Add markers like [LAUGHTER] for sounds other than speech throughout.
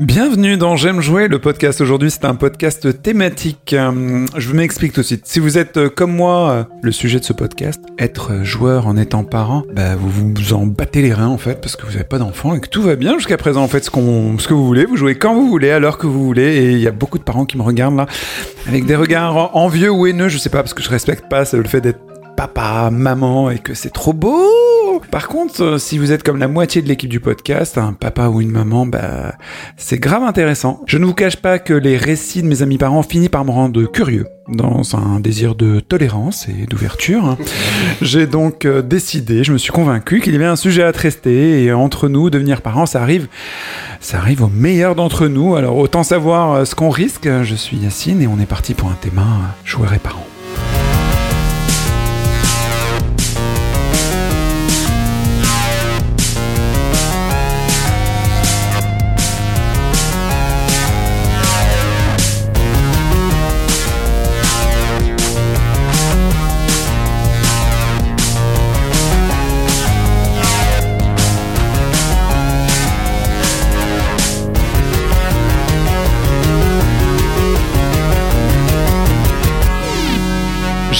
Bienvenue dans J'aime jouer, le podcast. Aujourd'hui, c'est un podcast thématique. Euh, Je m'explique tout de suite. Si vous êtes euh, comme moi, euh, le sujet de ce podcast, être joueur en étant parent, bah, vous vous en battez les reins en fait, parce que vous n'avez pas d'enfant et que tout va bien jusqu'à présent. En fait, ce que vous voulez, vous jouez quand vous voulez, à l'heure que vous voulez. Et il y a beaucoup de parents qui me regardent là, avec des regards envieux ou haineux, je sais pas, parce que je respecte pas le fait d'être papa, maman et que c'est trop beau. Par contre, euh, si vous êtes comme la moitié de l'équipe du podcast, un papa ou une maman, bah, c'est grave intéressant. Je ne vous cache pas que les récits de mes amis parents finissent par me rendre curieux dans un désir de tolérance et d'ouverture. J'ai donc euh, décidé, je me suis convaincu qu'il y avait un sujet à traiter et entre nous, devenir parents, ça arrive, ça arrive au meilleur d'entre nous. Alors autant savoir euh, ce qu'on risque. Je suis Yacine et on est parti pour un thème joueurs et parents.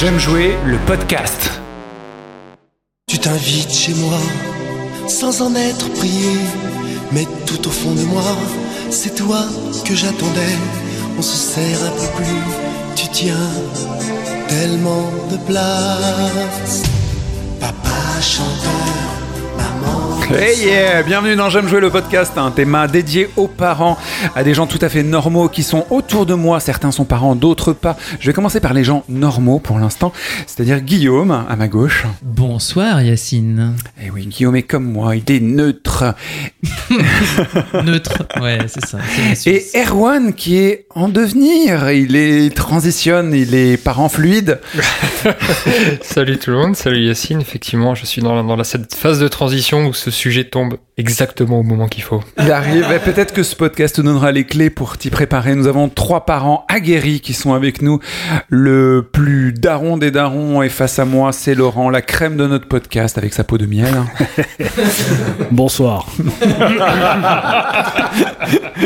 J'aime jouer le podcast. Tu t'invites chez moi sans en être prié, mais tout au fond de moi, c'est toi que j'attendais. On se serre un peu plus, tu tiens tellement de place. Papa chanteur. Hey yeah, bienvenue dans J'aime jouer le podcast, un thème dédié aux parents, à des gens tout à fait normaux qui sont autour de moi. Certains sont parents, d'autres pas. Je vais commencer par les gens normaux pour l'instant, c'est-à-dire Guillaume à ma gauche. Bonsoir Yacine. Et oui, Guillaume est comme moi, il est neutre. [LAUGHS] Neutre, ouais, c'est ça. Et. Erwan qui est en devenir, il est il transitionne, il est parent fluide. [LAUGHS] Salut tout le monde, salut Yacine. Effectivement, je suis dans, la- dans la, cette phase de transition où ce sujet tombe exactement au moment qu'il faut. Il arrive, peut-être que ce podcast te donnera les clés pour t'y préparer. Nous avons trois parents aguerris qui sont avec nous. Le plus daron des darons est face à moi, c'est Laurent, la crème de notre podcast avec sa peau de miel. [LAUGHS] Bonsoir. [LAUGHS]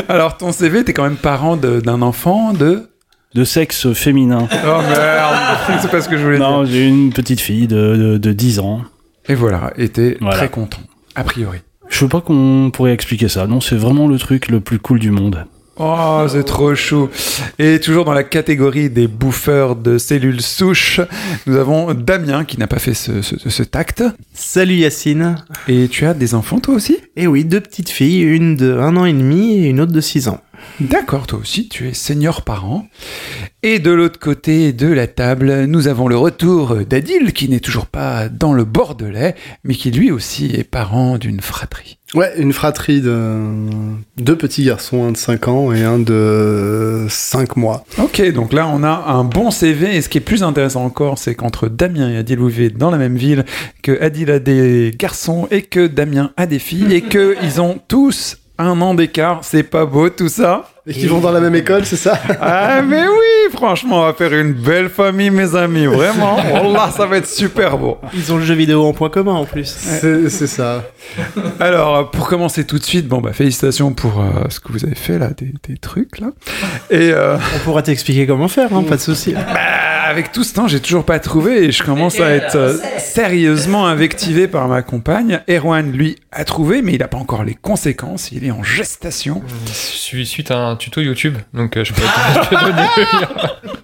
Alors ton CV, t'es quand même parent d'un enfant de... De sexe féminin. Oh merde, [LAUGHS] c'est pas ce que je voulais Non, dire. j'ai une petite fille de, de, de 10 ans. Et voilà, et t'es Voilà. très content, a priori. Je sais pas qu'on pourrait expliquer ça. Non, c'est vraiment le truc le plus cool du monde. Oh, c'est trop chou. Et toujours dans la catégorie des bouffeurs de cellules souches, nous avons Damien qui n'a pas fait ce, ce, ce tact. Salut Yacine. Et tu as des enfants toi aussi? Eh oui, deux petites filles, une de un an et demi et une autre de 6 ans. D'accord, toi aussi, tu es senior parent. Et de l'autre côté de la table, nous avons le retour d'Adil, qui n'est toujours pas dans le Bordelais, mais qui lui aussi est parent d'une fratrie. Ouais, une fratrie de deux petits garçons, un de 5 ans et un de 5 mois. Ok, donc là on a un bon CV, et ce qui est plus intéressant encore, c'est qu'entre Damien et Adil, vous vivez dans la même ville, que Adil a des garçons et que Damien a des filles, et qu'ils ont tous un an d'écart, c'est pas beau tout ça Et qui vont dans la même école, c'est ça Ah mais oui, franchement, on va faire une belle famille, mes amis, vraiment. [LAUGHS] Wallah, ça va être super beau. Ils ont le jeu vidéo en point commun en plus. C'est c'est ça. Alors, pour commencer tout de suite, bon bah félicitations pour euh, ce que vous avez fait là, des, des trucs là. Et euh, On pourra t'expliquer comment faire, hein, pas de souci. bah, avec tout ce temps, j'ai toujours pas trouvé et je commence à être euh, sérieusement invectivé par ma compagne. Erwan, lui, a trouvé, mais il a pas encore les conséquences. Il est en gestation. Suis suite à un tuto YouTube, donc euh, je peux. [LAUGHS]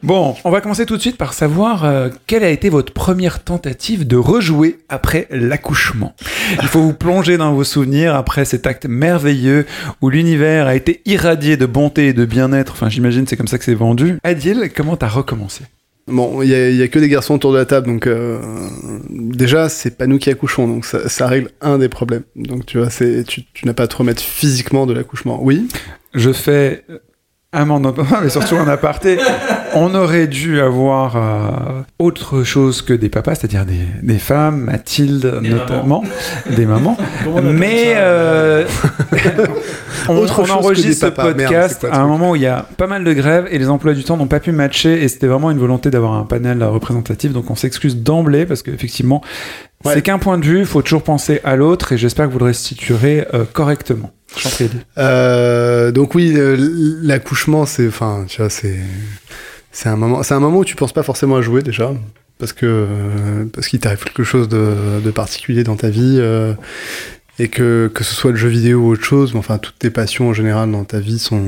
Bon, on va commencer tout de suite par savoir euh, quelle a été votre première tentative de rejouer après l'accouchement. Il faut vous plonger dans vos souvenirs après cet acte merveilleux où l'univers a été irradié de bonté et de bien-être. Enfin, j'imagine c'est comme ça que c'est vendu. Adil, comment t'as recommencé? Bon, il y, y a que des garçons autour de la table, donc euh, déjà, c'est pas nous qui accouchons, donc ça, ça règle un des problèmes. Donc tu vois, tu, tu n'as pas à te remettre physiquement de l'accouchement. Oui, Je fais un mandat, [LAUGHS] mais surtout un aparté. On aurait dû avoir euh, autre chose que des papas, c'est-à-dire des, des femmes, Mathilde notamment, des mamans. [LAUGHS] Mais euh, [LAUGHS] on, Autre on chose que enregistre des ce. Merde, podcast quoi à un moment où il y a pas mal de grèves et les emplois du temps n'ont pas pu matcher et c'était vraiment une volonté d'avoir un panel représentatif. Donc on s'excuse d'emblée parce qu'effectivement, Ouais. C'est qu'un point de vue, il faut toujours penser à l'autre et j'espère que vous le restituerez euh, correctement. Euh, donc oui, euh, l'accouchement, c'est, enfin, tu vois, c'est, c'est un moment, c'est un moment où tu penses pas forcément à jouer déjà, parce que euh, parce qu'il t'arrive quelque chose de, de particulier dans ta vie, euh, et que que ce soit le jeu vidéo ou autre chose, mais enfin toutes tes passions en général dans ta vie sont,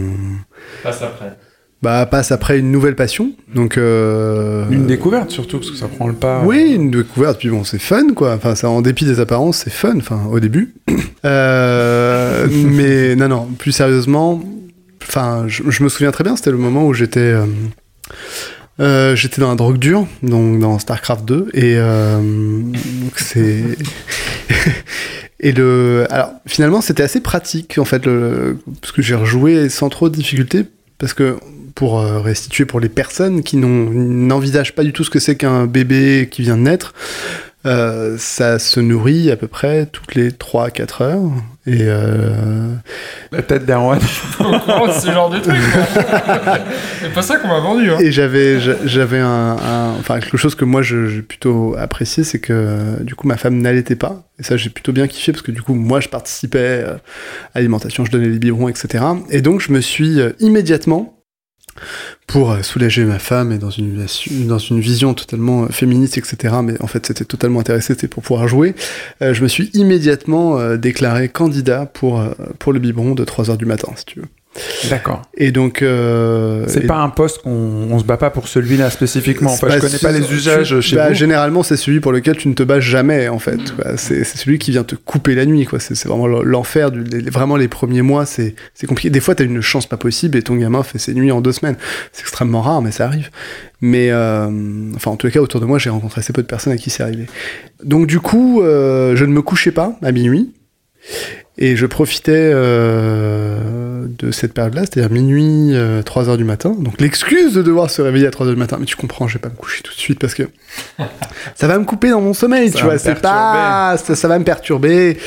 Passe après. Bah passent après une nouvelle passion. Donc euh, Une découverte surtout, parce que ça prend le pas. Oui, une découverte. Puis bon, c'est fun, quoi. Enfin, ça, en dépit des apparences, c'est fun. Enfin, au début. [COUGHS] Euh, mais non, non. Plus sérieusement, enfin, je, je me souviens très bien. C'était le moment où j'étais. euh, j'étais dans la drogue dure, donc dans StarCraft 2, et c'est [LAUGHS] et le alors finalement c'était assez pratique en fait le, parce que j'ai rejoué sans trop de difficultés parce que pour euh, restituer pour les personnes qui n'envisagent pas du tout ce que c'est qu'un bébé qui vient de naître, euh, ça se nourrit à peu près toutes les 3-4 heures. Et euh, La tête courant de ce genre de truc. [LAUGHS] C'est pas ça qu'on m'a vendu. Hein. Et j'avais, j'a- j'avais un, un- enfin quelque chose que moi j'ai plutôt apprécié, c'est que euh, du coup ma femme n'allaitait pas. Et ça j'ai plutôt bien kiffé parce que du coup moi je participais à l'alimentation, je donnais les biberons, etc. Et donc je me suis immédiatement pour euh, soulager ma femme et dans une, dans une vision totalement euh, féministe, etc. Mais en fait, c'était totalement intéressé, c'était pour pouvoir jouer. Euh, je me suis immédiatement déclaré candidat pour, pour le biberon de 3 heures du matin, si tu veux. D'accord. Et donc... euh, C'est et- pas un poste qu'on on se bat pas pour celui-là spécifiquement. Enfin, Bah, je connais pas les usages tu- chez bah, vous. Généralement, c'est celui pour lequel tu ne te bats jamais, en fait. quoi. C'est c'est celui qui vient te couper la nuit, quoi. C'est vraiment l'enfer. Vraiment, les premiers mois, c'est compliqué. Des fois, t'as une chance pas possible et ton gamin fait ses nuits en deux semaines. C'est extrêmement rare, mais ça arrive. Mais, euh, enfin, en tous les cas, autour de moi, j'ai rencontré assez peu de personnes à qui c'est arrivé. Donc, du coup, euh, je ne me couchais pas à minuit. Et je profitais euh, de cette période-là, c'est-à-dire minuit, 3 heures du matin. Donc l'excuse de devoir se réveiller à 3 heures du matin, mais tu comprends, je vais pas me coucher tout de suite parce que [LAUGHS] ça va me couper dans mon sommeil, Ça tu vois. C'est pas, ça, ça va me perturber.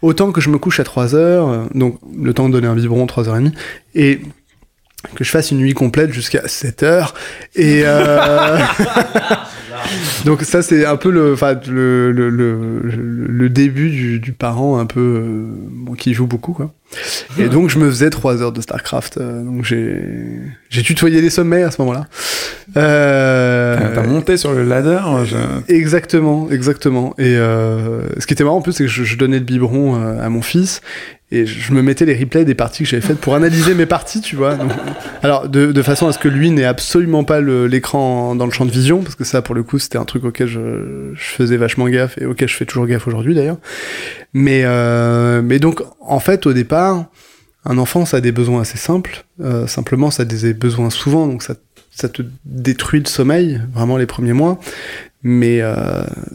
Autant que je me couche à 3 heures, euh, donc le temps de donner un biberon, 3 heures et demie, et que je fasse une nuit complète jusqu'à 7 heures. Et euh, [LAUGHS] donc ça c'est un peu le, le, le, le, le début du, parent un peu euh, qui joue beaucoup quoi. Et donc je me faisais 3 heures de Starcraft. euh, donc j'ai j'ai tutoyé les sommets à ce moment-là. Euh, T'as monté sur le ladder. je- Exactement, exactement. Et euh, ce qui était marrant en plus, c'est que je, je donnais le biberon euh, à mon fils et je me mettais les replays des parties que j'avais faites pour analyser mes parties, tu vois. Donc, alors, de, de façon à ce que lui n'ait absolument pas l'écran dans le champ de vision, parce que ça, pour le coup, c'était un truc auquel je, je faisais vachement gaffe et auquel je fais toujours gaffe aujourd'hui d'ailleurs. Mais, euh, mais donc, en fait, au départ, un enfant, ça a des besoins assez simples. Euh, simplement, ça a des besoins souvent, donc ça, ça te détruit le sommeil, vraiment les premiers mois. Mais euh,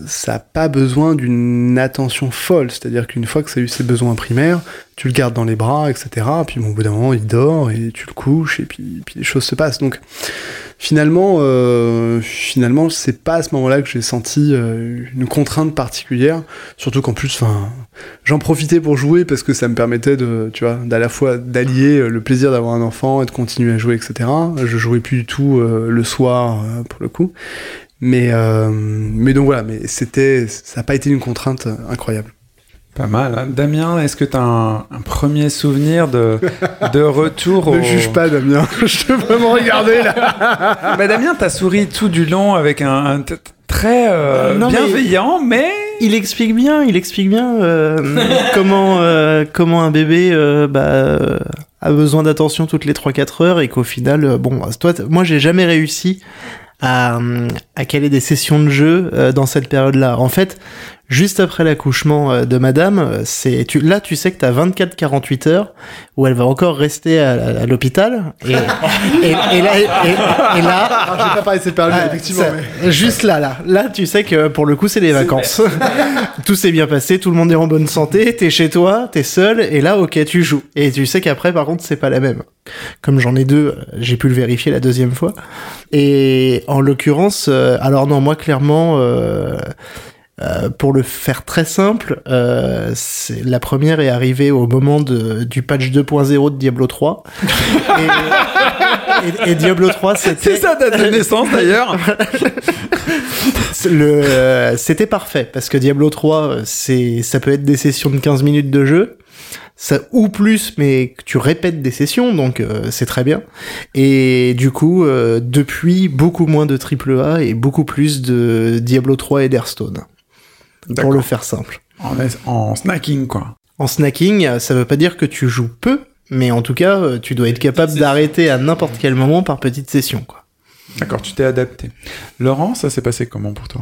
ça n'a pas besoin d'une attention folle. C'est-à-dire qu'une fois que ça a eu ses besoins primaires, tu le gardes dans les bras, etc. Puis bon, au bout d'un moment, il dort et tu le couches et puis, puis les choses se passent. Donc finalement, euh, finalement, c'est pas à ce moment-là que j'ai senti euh, une contrainte particulière. Surtout qu'en plus, enfin, j'en profitais pour jouer parce que ça me permettait de, tu vois, la fois d'allier le plaisir d'avoir un enfant et de continuer à jouer, etc. Je jouais plus du tout le soir pour le coup. Mais, euh, mais donc voilà, mais c'était, ça n'a pas été une contrainte euh, incroyable. Pas mal. hein. Damien, est-ce que t'as un, un premier souvenir de, de retour [LAUGHS] Ne au... juge pas, Damien. [LAUGHS] Je te vraiment regarder là. [LAUGHS] Bah, Damien, t'as souri tout du long avec un, un très euh, Non, mais- bienveillant, mais... Il explique bien, il explique bien euh, comment euh, comment un bébé euh, bah, euh, a besoin d'attention toutes les 3-4 heures et qu'au final, euh, bon, toi, t- moi j'ai jamais réussi à, à caler des sessions de jeu euh, dans cette période-là. En fait, juste après l'accouchement euh, de madame, euh, c'est tu, là tu sais que t'as 24-48 heures où elle va encore rester à, à- à l'hôpital et, [LAUGHS] et, et là, et, et là Alors, je vais pas parler de cette période, ah, effectivement. ça- mais- Juste là, là. Là, tu sais que pour le coup, c'est les vacances. [LAUGHS] tout s'est bien passé, tout le monde est en bonne santé, t'es chez toi, t'es seul, et là, ok, tu joues. Et tu sais qu'après, par contre, c'est pas la même. Comme j'en ai deux, j'ai pu le vérifier la deuxième fois. Et en l'occurrence, euh, alors non, moi, clairement, euh, Euh, pour le faire très simple, euh, c'est- la première est arrivée au moment de, du patch 2.0 de Diablo 3. [LAUGHS] et, et- et Diablo 3, C'est c'était ça date de naissance d'ailleurs. [LAUGHS] le, euh, c'était parfait parce que Diablo 3, euh, c'est, ça peut être des sessions de 15 minutes de jeu. Ça, ou plus, mais tu répètes des sessions, donc euh, c'est très bien. Et du coup, euh, depuis, beaucoup moins de AAA et beaucoup plus de Diablo 3 et d'Hearthstone, pour le faire simple. En, en snacking quoi. En snacking, ça veut pas dire que tu joues peu, mais en tout cas, euh, tu dois être capable d'arrêter à n'importe quel moment par petite session. Quoi. D'accord, tu t'es adapté. Laurent, ça s'est passé comment pour toi?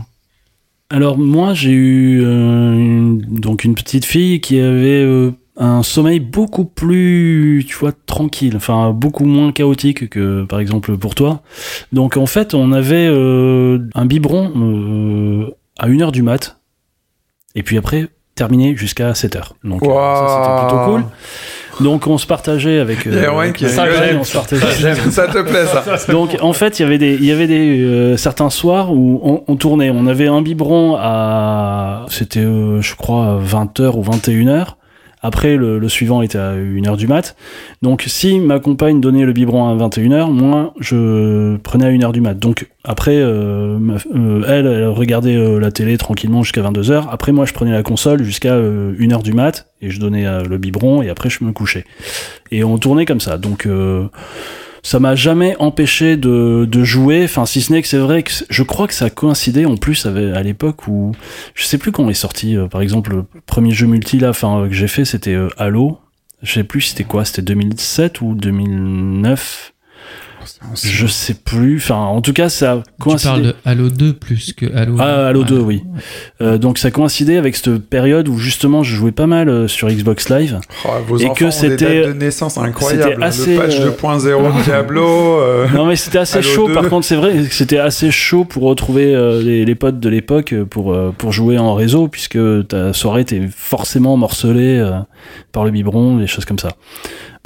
Alors moi j'ai eu euh, une- donc une petite fille qui avait euh, un sommeil beaucoup plus tu vois tranquille, enfin beaucoup moins chaotique que par exemple pour toi. Donc en fait on avait euh, un biberon euh, à 1h du mat et puis après terminé jusqu'à 7h. Donc euh, ça c'était plutôt cool. Donc on se partageait avec, euh, Il y a Erwan avec qui ma a compagne, rigolé. on se partageait. Ça te plaît ça [LAUGHS] Donc en fait, il y avait des, il y avait des euh, certains soirs où on, on tournait. On avait un biberon à, c'était, euh, je crois, 20h ou 21h. Après, le, suivant était à 1h du mat. Donc, si ma compagne donnait le biberon à 21h, moi, je prenais à 1h du mat. Donc, après, euh, euh, elle, regardait euh, la télé tranquillement jusqu'à 22h. Après, moi, je prenais la console jusqu'à 1h du mat et je donnais le biberon et après, je me couchais. Et on tournait comme ça. Donc, ça m'a jamais empêché de, de jouer. Enfin, si ce n'est que c'est vrai que je crois que ça a coïncidé en plus avec, à l'époque où je sais plus quand est sorti. euh, par exemple, le premier jeu multi là, enfin euh, que j'ai fait, c'était euh, Halo. Je sais plus c'était quoi, c'était 2007 ou 2009. Je sais plus. Enfin, en tout cas, ça a Tu coïncidé. parles de Halo 2 plus que Halo Ah, Halo Ouais. 2, oui. Euh, donc ça coïncidait avec cette période où justement je jouais pas mal euh, sur Xbox Live. Oh, Vos Et enfants que c'était- de naissance incroyables. c'était assez, Le patch euh, 2.0 de [LAUGHS] Diablo. euh, Non mais c'était assez Halo chaud 2. par contre c'est vrai que c'était assez chaud pour retrouver euh, les, les potes de l'époque euh, pour, euh, pour jouer en réseau puisque ta soirée était forcément morcelée euh, par le biberon, des choses comme ça.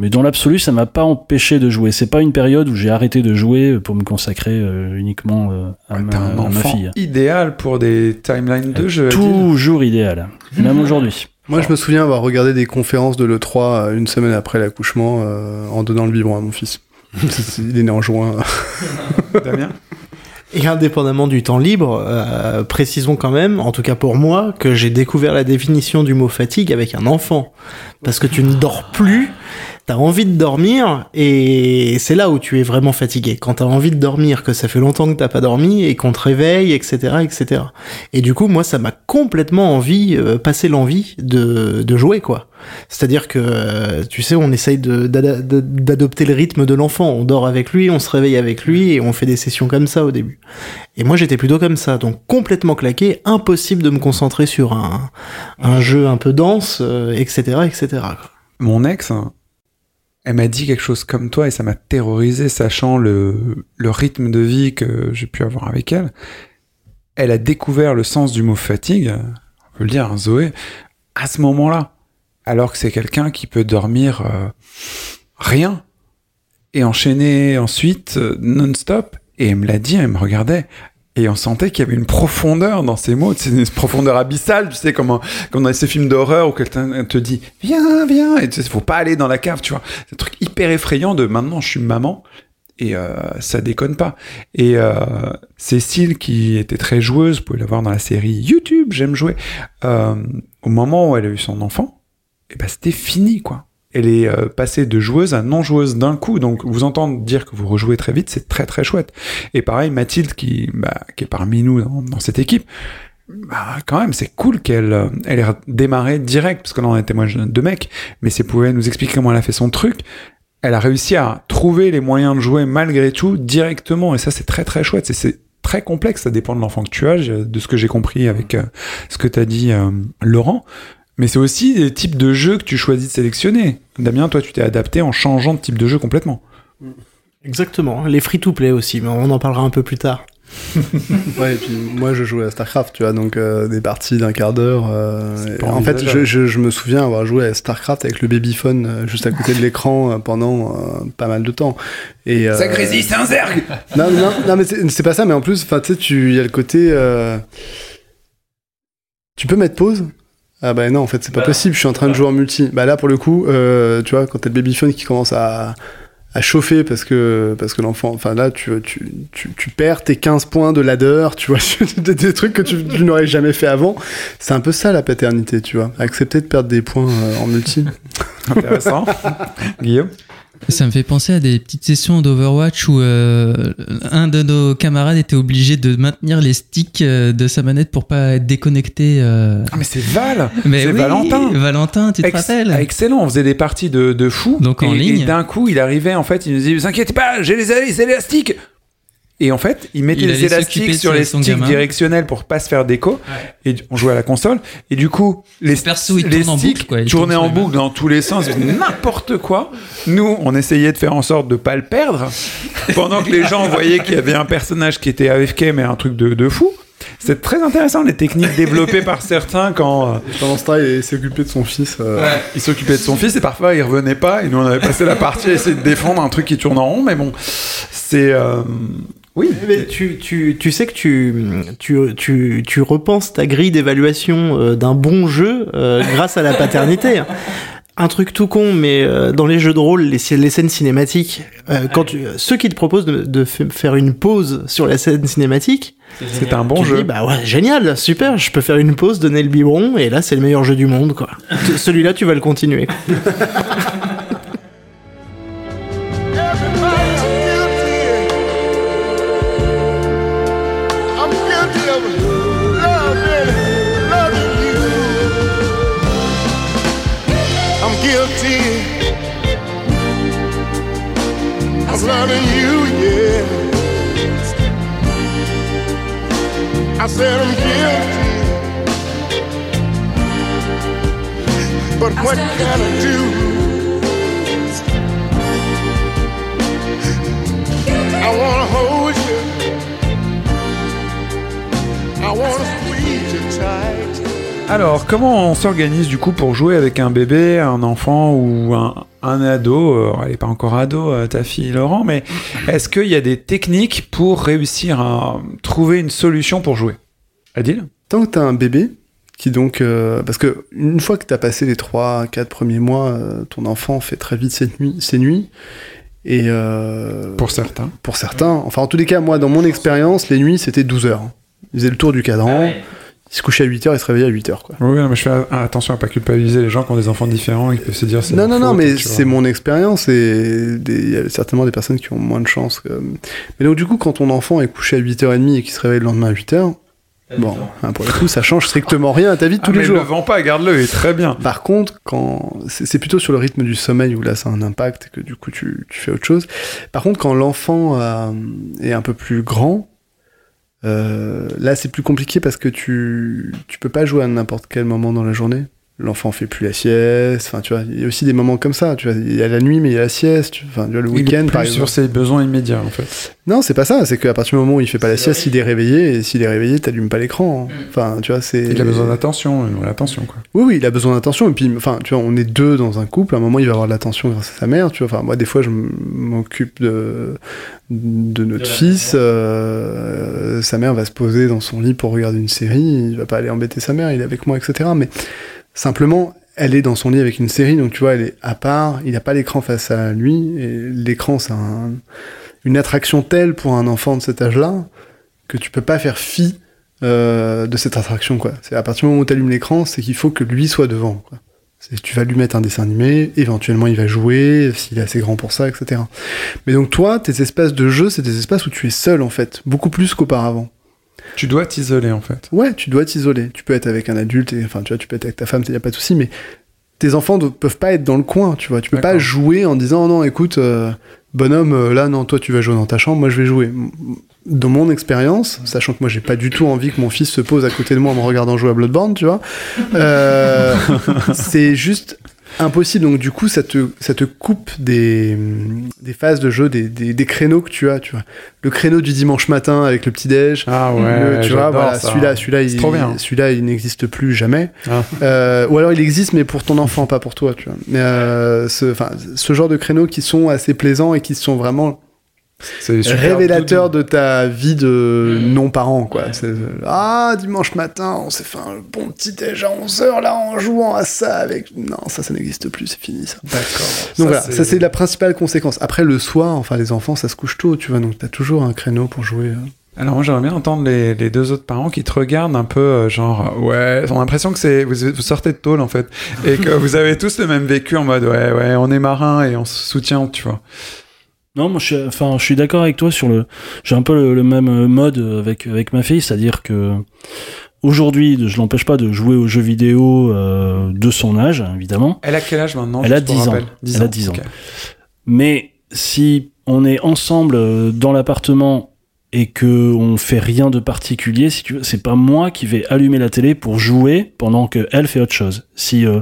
Mais dans l'absolu ça m'a pas empêché de jouer. C'est pas une période où j'ai arrêté de jouer pour me consacrer euh, uniquement euh, à, ouais, ma, un à ma fille. idéal pour des timelines de jeux. Adil. Toujours idéal, même [LAUGHS] aujourd'hui. Moi, je me souviens avoir regardé des conférences de l'E3 euh, une semaine après l'accouchement euh, en donnant le biberon à mon fils. [LAUGHS] Il est né en juin. [LAUGHS] Damien Et indépendamment du temps libre, euh, précisons quand même, en tout cas pour moi, que j'ai découvert la définition du mot fatigue avec un enfant. Parce que tu ne dors plus, t'as envie de dormir, et c'est là où tu es vraiment fatigué. Quand t'as envie de dormir, que ça fait longtemps que t'as pas dormi, et qu'on te réveille, etc., etc. Et du coup, moi, ça m'a complètement envie, euh, passé l'envie de, de jouer, quoi. C'est-à-dire que, euh, tu sais, on essaye d'adopter le rythme de l'enfant. On dort avec lui, on se réveille avec lui, et on fait des sessions comme ça au début. Et moi, j'étais plutôt comme ça, donc complètement claqué, impossible de me concentrer sur un, un jeu un peu dense, euh, etc., etc. Mon ex, hein, elle m'a dit quelque chose comme toi et ça m'a terrorisé, sachant le, rythme de vie que j'ai pu avoir avec elle. Elle a découvert le sens du mot fatigue, on peut le dire, hein, Zoé, à ce moment-là. Alors que c'est quelqu'un qui peut dormir euh, rien et enchaîner ensuite euh, non-stop. Et elle me l'a dit, elle me regardait. Et on sentait qu'il y avait une profondeur dans ces mots, c'est une profondeur abyssale, tu sais, comme, un- comme dans ces films d'horreur où quelqu'un te dit viens, viens, et tu sais, faut pas aller dans la cave, tu vois. C'est un truc hyper effrayant de maintenant je suis maman et euh, ça déconne pas. Et euh, Cécile, qui était très joueuse, vous pouvez la voir dans la série YouTube, j'aime jouer, euh, au moment où elle a eu son enfant, et ben c'était fini quoi. Elle est euh, passée de joueuse à non joueuse d'un coup, donc vous entendre dire que vous rejouez très vite, c'est très très chouette. Et pareil, Mathilde, qui, bah, est parmi nous dans, cette équipe, bah, quand même, c'est cool qu'elle euh, elle ait démarré direct, parce que là, on a un témoignage de mec, mais si elle pouvait nous expliquer comment elle a fait son truc, elle a réussi à trouver les moyens de jouer malgré tout directement, et ça, c'est très très chouette. C'est- très complexe, ça dépend de l'enfant que tu as, de ce que j'ai compris avec euh, ce que tu as dit, Laurent. Mais c'est aussi des types de jeux que tu choisis de sélectionner. Damien, toi, tu t'es adapté en changeant de type de jeu complètement. Exactement, les free-to-play aussi, mais on en parlera un peu plus tard. [LAUGHS] Ouais, et puis moi je jouais à StarCraft, tu vois, donc euh, des parties d'un quart d'heure. euh, en fait, je, je, je me souviens avoir joué à StarCraft avec le babyphone euh, juste à côté de l'écran euh, pendant euh, pas mal de temps. Et, euh, c'est un zerg [LAUGHS] non, non, non, mais c'est c'est pas ça, mais en plus, enfin, tu sais, il y a le côté. euh, Tu peux mettre pause Ah bah non, en fait, c'est pas possible, je suis en train de jouer en multi. Bah là, pour le coup, euh, tu vois, quand t'as le babyphone qui commence à, à chauffer parce que, parce que l'enfant, enfin là, tu, tu, tu, tu perds tes 15 points de ladder, tu vois, [LAUGHS] des, des trucs que tu, tu n'aurais jamais fait avant. C'est un peu ça la paternité, tu vois. Accepter de perdre des points euh, en multi. Intéressant. [LAUGHS] Guillaume? Ça me fait penser à des petites sessions d'Overwatch où euh, un de nos camarades était obligé de maintenir les sticks euh, de sa manette pour pas être déconnecté. euh. Ah mais c'est Val C'est oui, Valentin Valentin, tu te Ex- rappelles Excellent, on faisait des parties de, de fou. Donc en et, ligne. Et d'un coup, il arrivait, en fait, il nous disait, vous inquiétez pas, j'ai les, les élastiques. Et en fait, il mettait Il les allait élastiques sur les sticks gamin. directionnels pour pas se faire d'écho. Et du- on jouait à la console. Et du coup, les, perso, les en sticks boucle, quoi. Il tournaient en boucle dans tous les sens, [LAUGHS] n'importe quoi. Nous, on essayait de faire en sorte de pas le perdre. Pendant que les gens voyaient qu'il y avait un personnage qui était AFK, mais un truc de, de fou. C'est très intéressant, les techniques développées par certains quand... euh, Pendant ce temps, il occupé de son fils. euh, il s'occupait de son fils et parfois il revenait pas et nous on avait passé la partie à essayer de défendre un truc qui tourne en rond mais bon c'est euh, oui Mais tu, tu, tu sais que tu, tu, tu, tu repenses ta grille d'évaluation euh, d'un bon jeu euh, grâce à la paternité. hein. Un truc tout con, mais euh, dans les jeux de rôle, les, les scènes cinématiques, euh, quand tu, ceux qui te proposent de, de faire une pause sur la scène cinématique, c'est un bon tu jeu dis, bah ouais, génial, super, je peux faire une pause, donner le biberon, et là, c'est le meilleur jeu du monde, quoi. Celui-là, tu vas le continuer. [LAUGHS] But what can I do? I wanna hold you. I wanna squeeze you tight. alors comment on s'organise du coup pour jouer avec un bébé un enfant ou un, un ado euh, elle est pas encore ado euh, ta fille Laurent mais est-ce qu'il y a des techniques pour réussir à trouver une solution pour jouer? Adil? Tant que t'as un bébé, qui donc... euh, parce que une fois que t'as passé les 3-4 premiers mois, euh, ton enfant fait très vite ses nuits. Ses nuits et euh, pour certains pour certains, enfin en tous les cas, moi dans mon expérience, les nuits c'était 12 heures. Il faisait le tour du cadran, il se couchait à 8 heures, il se réveillait à 8 heures. Quoi. oui mais je fais attention à pas culpabiliser les gens qui ont des enfants différents et qui peuvent se dire c'est Non, non, non, mais tu c'est mon expérience et il y a certainement des personnes qui ont moins de chance. que- Mais donc, du coup, quand ton enfant est couché à 8h30 et qu'il se réveille le lendemain à 8h, bon, hein, pour le coup, ça change strictement rien à ta vie de Ah, tous les mais jours. le vends pas garde-le il est très bien Par contre, quand c'est c'est plutôt sur le rythme du sommeil où là, ça a un impact et que du coup, tu, tu fais autre chose. Par contre, quand l'enfant euh, est un peu plus grand, euh, là, c'est plus compliqué parce que tu, tu peux pas jouer à n'importe quel moment dans la journée. L'enfant fait plus la sieste. Enfin, tu vois, il y a aussi des moments comme ça. Tu vois, il y a la nuit, mais il y a la sieste. tu- Enfin, tu vois, le Il est week-end, plus par sur exemple. ses besoins immédiats en fait Non, c'est pas ça. C'est qu'à partir du moment où il fait pas la sieste, il est réveillé. Et s'il est réveillé, t'allumes pas l'écran. hein. Enfin, tu vois, c'est. il a besoin d'attention une vraie attention quoi Oui, oui, il a besoin d'attention. Et puis, enfin, tu vois, on est deux dans un couple. À un moment, il va avoir de l'attention grâce à sa mère. Tu vois, enfin, moi, des fois, je m'occupe de, de notre fils. euh, sa mère va se poser dans son lit pour regarder une série. Il va pas aller embêter sa mère. Il est avec moi, etc. Mais simplement, elle est dans son lit avec une série. Donc, tu vois, elle est à part. Il n'a pas l'écran face à lui. Et l'écran, c'est un- une attraction telle pour un enfant de cet âge-là que tu peux pas faire fi euh, de cette attraction quoi. C'est à partir du moment où tu allumes l'écran, c'est qu'il faut que lui soit devant quoi. Tu vas lui mettre un dessin animé, éventuellement il va jouer, s'il est assez grand pour ça, etc. Mais donc toi, tes espaces de jeu, c'est des espaces où tu es seul en fait, beaucoup plus qu'auparavant. Tu dois t'isoler en fait Ouais, tu dois t'isoler. Tu peux être avec un adulte, et, enfin tu vois, tu peux être avec ta femme, il n'y a pas de souci, mais tes enfants ne peuvent pas être dans le coin, tu vois. Tu peux pas jouer en disant oh non, écoute, euh, bonhomme, euh, là non, toi tu vas jouer dans ta chambre, moi je vais jouer. Dans mon expérience, sachant que moi j'ai pas du tout envie que mon fils se pose à côté de moi en me regardant jouer à Bloodborne, tu vois, euh, [LAUGHS] c'est juste impossible. Donc du coup, ça te, ça te coupe des, des phases de jeu, des, des, des créneaux que tu as, tu vois. Le créneau du dimanche matin avec le petit déj. ah Le- tu vois, voilà, celui-là, celui-là, il, celui-là, il n'existe plus jamais. Ah. Euh, ou alors il existe, mais pour ton enfant, pas pour toi, tu vois. Mais euh, ce, enfin, ce genre de créneaux qui sont assez plaisants et qui sont vraiment C'est révélateur de ta vie de non-parent, quoi. Ah, dimanche matin, on s'est fait un bon petit déj à 11h, là, en jouant à ça avec... Non, ça, ça n'existe plus, c'est fini, ça. D'accord. Donc voilà, ça c'est la principale conséquence. Après, le soir, enfin, les enfants, ça se couche tôt, tu vois, donc t'as toujours un créneau pour jouer. euh. Alors moi j'aimerais bien entendre les, les deux autres parents qui te regardent un peu euh, genre ouais, ils ont l'impression que c'est vous, vous sortez de tôle en fait et que [LAUGHS] vous avez tous le même vécu en mode ouais ouais on est marin et on se soutient tu vois. Non, moi, je suis, enfin, je suis d'accord avec toi sur le. J'ai un peu le, le même euh, mode avec avec ma fille, c'est-à-dire que aujourd'hui, je l'empêche pas de jouer aux jeux vidéo euh, de son âge, évidemment. Elle a quel âge maintenant Elle a juste pour 10 ans. rappel? Elle a 10 ans. Mais si on est ensemble euh, dans l'appartement et que on fait rien de particulier, si tu veux, c'est pas moi qui vais allumer la télé pour jouer pendant que elle fait autre chose. Si euh,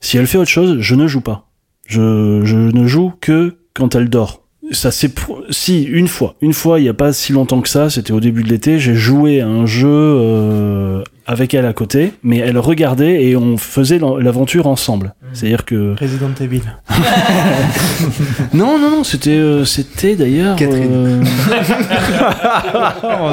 si elle fait autre chose, je ne joue pas. Je, je ne joue que quand elle dort. Ça c'est si une fois, une fois il y a pas si longtemps que ça, c'était au début de l'été, j'ai joué à un jeu euh, avec elle à côté, mais elle regardait et on faisait l'aventure ensemble. C'est-à-dire que Resident Evil. [LAUGHS] non, non, non, c'était, euh, c'était d'ailleurs. Catherine. euh, [LAUGHS] Oh,